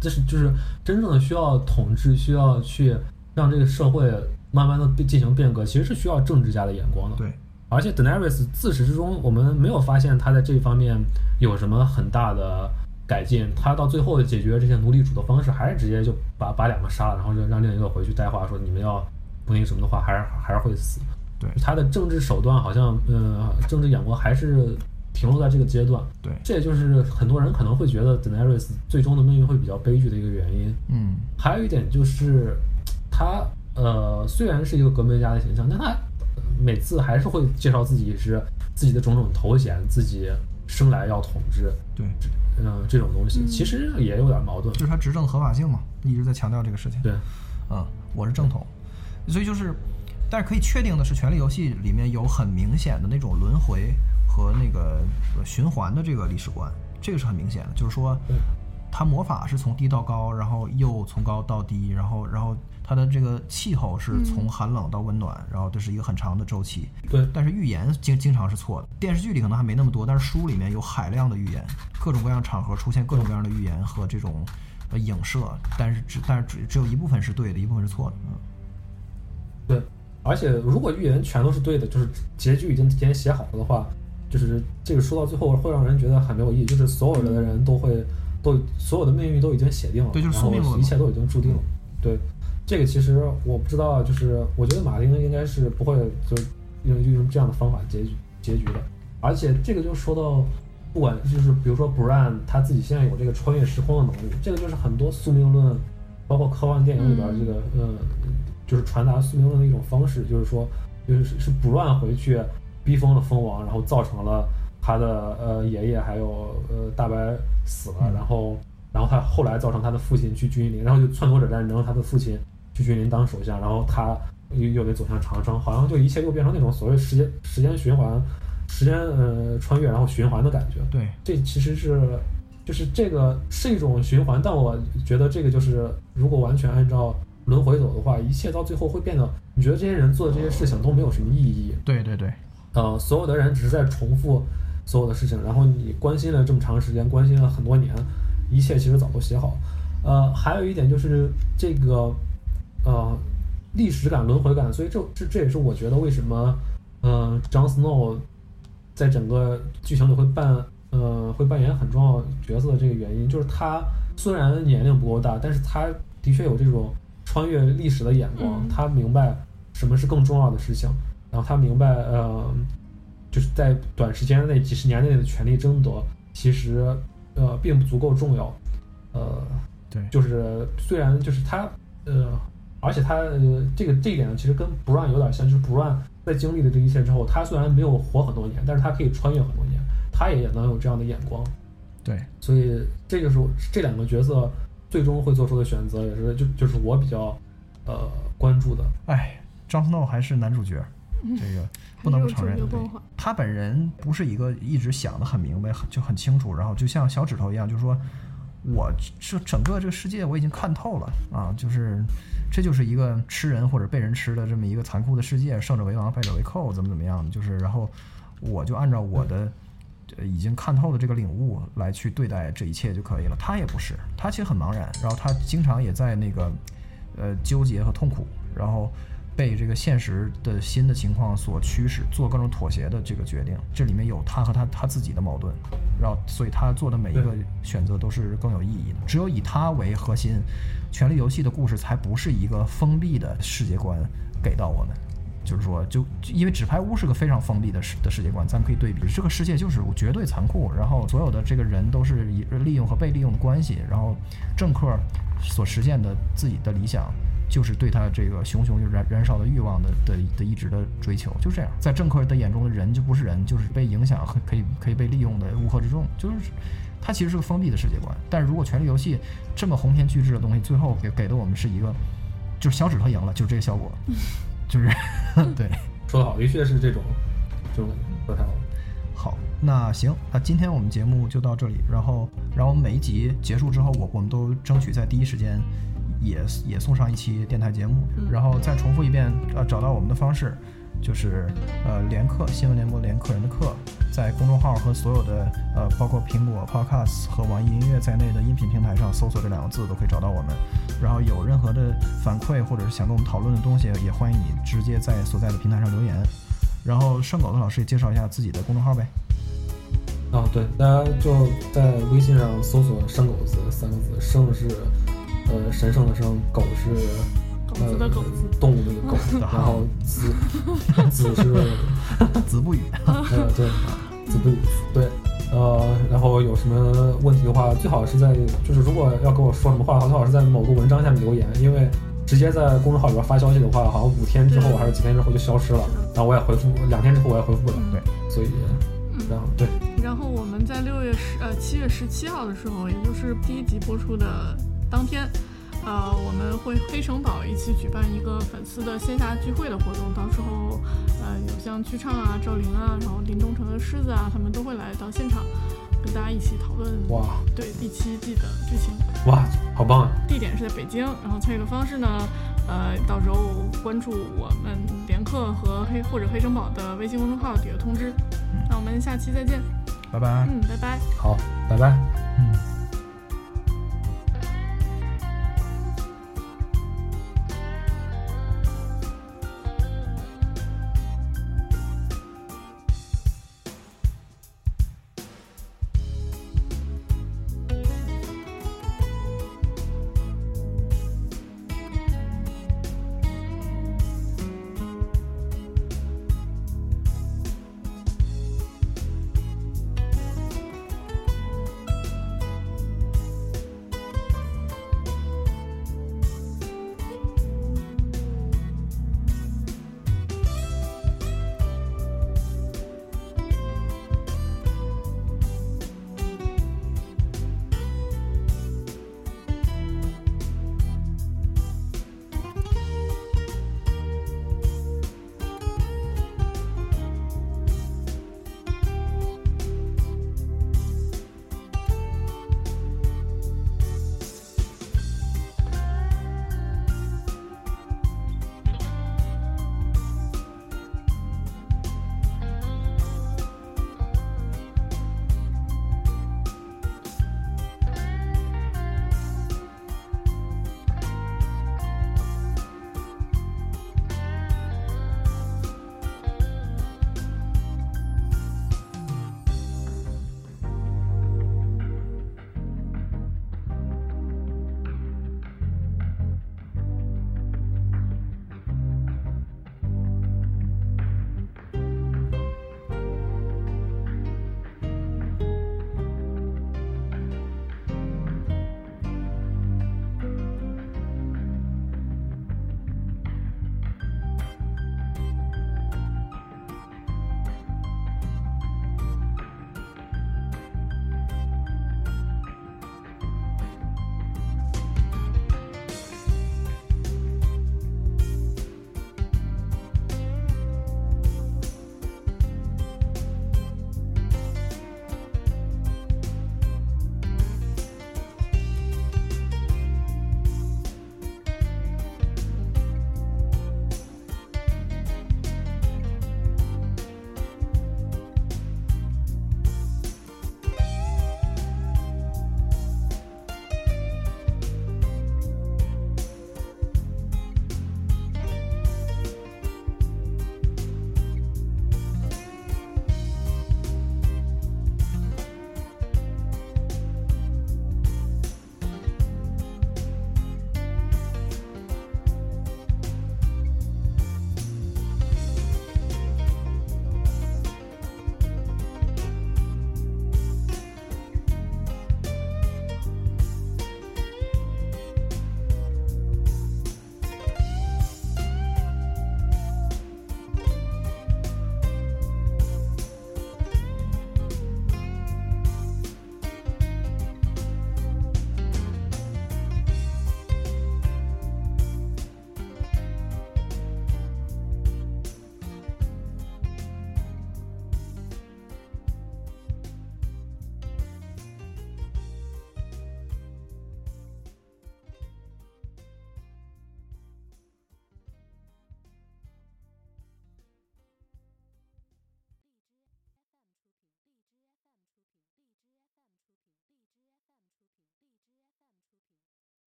这是就是真正的需要统治，需要去让这个社会慢慢的进行变革，其实是需要政治家的眼光的。对。而且 Daenerys 自始至终，我们没有发现他在这方面有什么很大的改进。他到最后解决这些奴隶主的方式，还是直接就把把两个杀了，然后就让另一个回去带话说你们要不那个什么的话，还是还是会死。对他的政治手段好像，呃，政治眼光还是停留在这个阶段。对，这也就是很多人可能会觉得 Daenerys 最终的命运会比较悲剧的一个原因。嗯，还有一点就是，他呃虽然是一个革命家的形象，但他呃每次还是会介绍自己是自己的种种头衔，自己生来要统治，对，嗯、这种东西其实也有点矛盾。就是他执政合法性嘛，一直在强调这个事情。对，嗯，我是正统，所以就是，但是可以确定的是，《权力游戏》里面有很明显的那种轮回和那个呃循环的这个历史观，这个是很明显的，就是说，它魔法是从低到高，然后又从高到低，然后然后它的这个气候是从寒冷到温暖，然后这是一个很长的周期。对但是预言经经常是错的，电视剧里可能还没那么多，但是书里面有海量的预言，各种各样场合出现各种各样的预言和这种呃影射，但是只但是只只有一部分是对的，一部分是错的。嗯，对，而且如果预言全都是对的，就是结局已经提前写好了的话，就是这个说到最后会让人觉得很没有意义，就是所有的人都会都所有的命运都已经写定了，对就是然后宿命论一切都已经注定了。对，这个其实我不知道，就是我觉得马丁应该是不会就用用这样的方法结局结局的，而且这个就说到。不管就是比如说 Bran 他自己现在有这个穿越时空的能力，这个就是很多宿命论，包括科幻电影里边这个、呃，就是传达宿命论的一种方式，就是说就是是 Bran 回去逼疯了蜂王，然后造成了他的呃爷爷还有呃大白死了，嗯然后然后他后来造成他的父亲去君临，然后就篡夺者战争，他的父亲去君临当首相，然后他又又得走向长生，好像就一切又变成那种所谓时间时间循环。时间呃穿越然后循环的感觉，对，这其实是就是这个是一种循环，但我觉得这个就是如果完全按照轮回走的话，一切到最后会变得，你觉得这些人做的这些事情都没有什么意义，对对对，呃，所有的人只是在重复所有的事情，然后你关心了这么长时间，关心了很多年，一切其实早都写好。呃，还有一点就是这个呃历史感、轮回感，所以这这这也是我觉得为什么嗯，Jon Snow 在整个剧情里会扮呃会扮演很重要角色的这个原因，就是他虽然年龄不够大，但是他的确有这种穿越历史的眼光，嗯他明白什么是更重要的事情，然后他明白呃就是在短时间内几十年内的权力争夺，其实呃并不足够重要，呃。对，就是虽然就是他呃，而且他呃这个这一点呢，其实跟 Bran 有点像，就是 Bran 在经历了这一切之后，他虽然没有活很多年，但是他可以穿越很多年，他也能有这样的眼光。对，所以这就是我这两个角色最终会做出的选择，也是就就是我比较呃关注的。哎，Jon Snow 还是男主角，这个不能不承认他本人不是一个一直想的很明白、很就很清楚，然后就像小指头一样，就是说我这整个这个世界我已经看透了啊，就是这就是一个吃人或者被人吃的这么一个残酷的世界，胜者为王，败者为寇，怎么怎么样的，就是然后我就按照我的。呃，已经看透了这个领悟来去对待这一切就可以了。他也不是，他其实很茫然，然后他经常也在那个呃纠结和痛苦，然后被这个现实的新的情况所驱使，做各种妥协的这个决定。这里面有他和他他自己的矛盾，然后所以他做的每一个选择都是更有意义的。只有以他为核心，《权力游戏》的故事才不是一个封闭的世界观给到我们。就是说，就因为纸牌屋是个非常封闭的世的世界观，咱们可以对比，这个世界就是绝对残酷，然后所有的这个人都是利用和被利用的关系，然后政客所实现的自己的理想，就是对他这个熊熊燃燃烧的欲望的的的一直的追求，就这样，在政客的眼中的人就不是人，就是被影响和可以可以被利用的乌合之众，就是它其实是个封闭的世界观。但是如果《权力游戏》这么鸿篇巨制的东西，最后给给的我们是一个，就是小指头赢了，就是这个效果，就是 对。说的好，的确是这种这种不太好。好，那行，那今天我们节目就到这里。然后，然后每一集结束之后，我我们都争取在第一时间也也送上一期电台节目。然后再重复一遍，呃，找到我们的方式就是呃连客新闻联播连客人的客，在公众号和所有的呃包括苹果 Podcast 和网易音乐在内的音频平台上搜索这两个字都可以找到我们。然后有任何的反馈或者是想跟我们讨论的东西，也欢迎你直接在所在的平台上留言。然后圣狗子老师也介绍一下自己的公众号呗。啊，对，大家就在微信上搜索“生狗子”三个字，生是呃神圣的生，狗是狗子的狗字呃动物那个狗，然后子 子是 子不语，呃对，子不语。对。呃，然后有什么问题的话，最好是在就是如果要跟我说什么话的话，最好是在某个文章下面留言，因为直接在公众号里边发消息的话，好像五天之后还是几天之后就消失了，然后我也回复两天之后我也回复不了，对，所以然后对，然后我们在六月十呃七月十七号的时候，也就是第一集播出的当天，呃，我们会黑城堡一起举办一个粉丝的线下聚会的活动，到时候呃有像曲唱啊、赵琳啊，然后林东城的狮子啊，他们都会来到现场，跟大家一起讨论哇对第七季的剧情。哇，好棒啊！地点是在北京，然后参与的方式呢，呃，到时候关注我们连客和黑或者黑城堡的微信公众号底下通知。那我们下期再见，拜拜。嗯，拜拜。好，拜拜。嗯。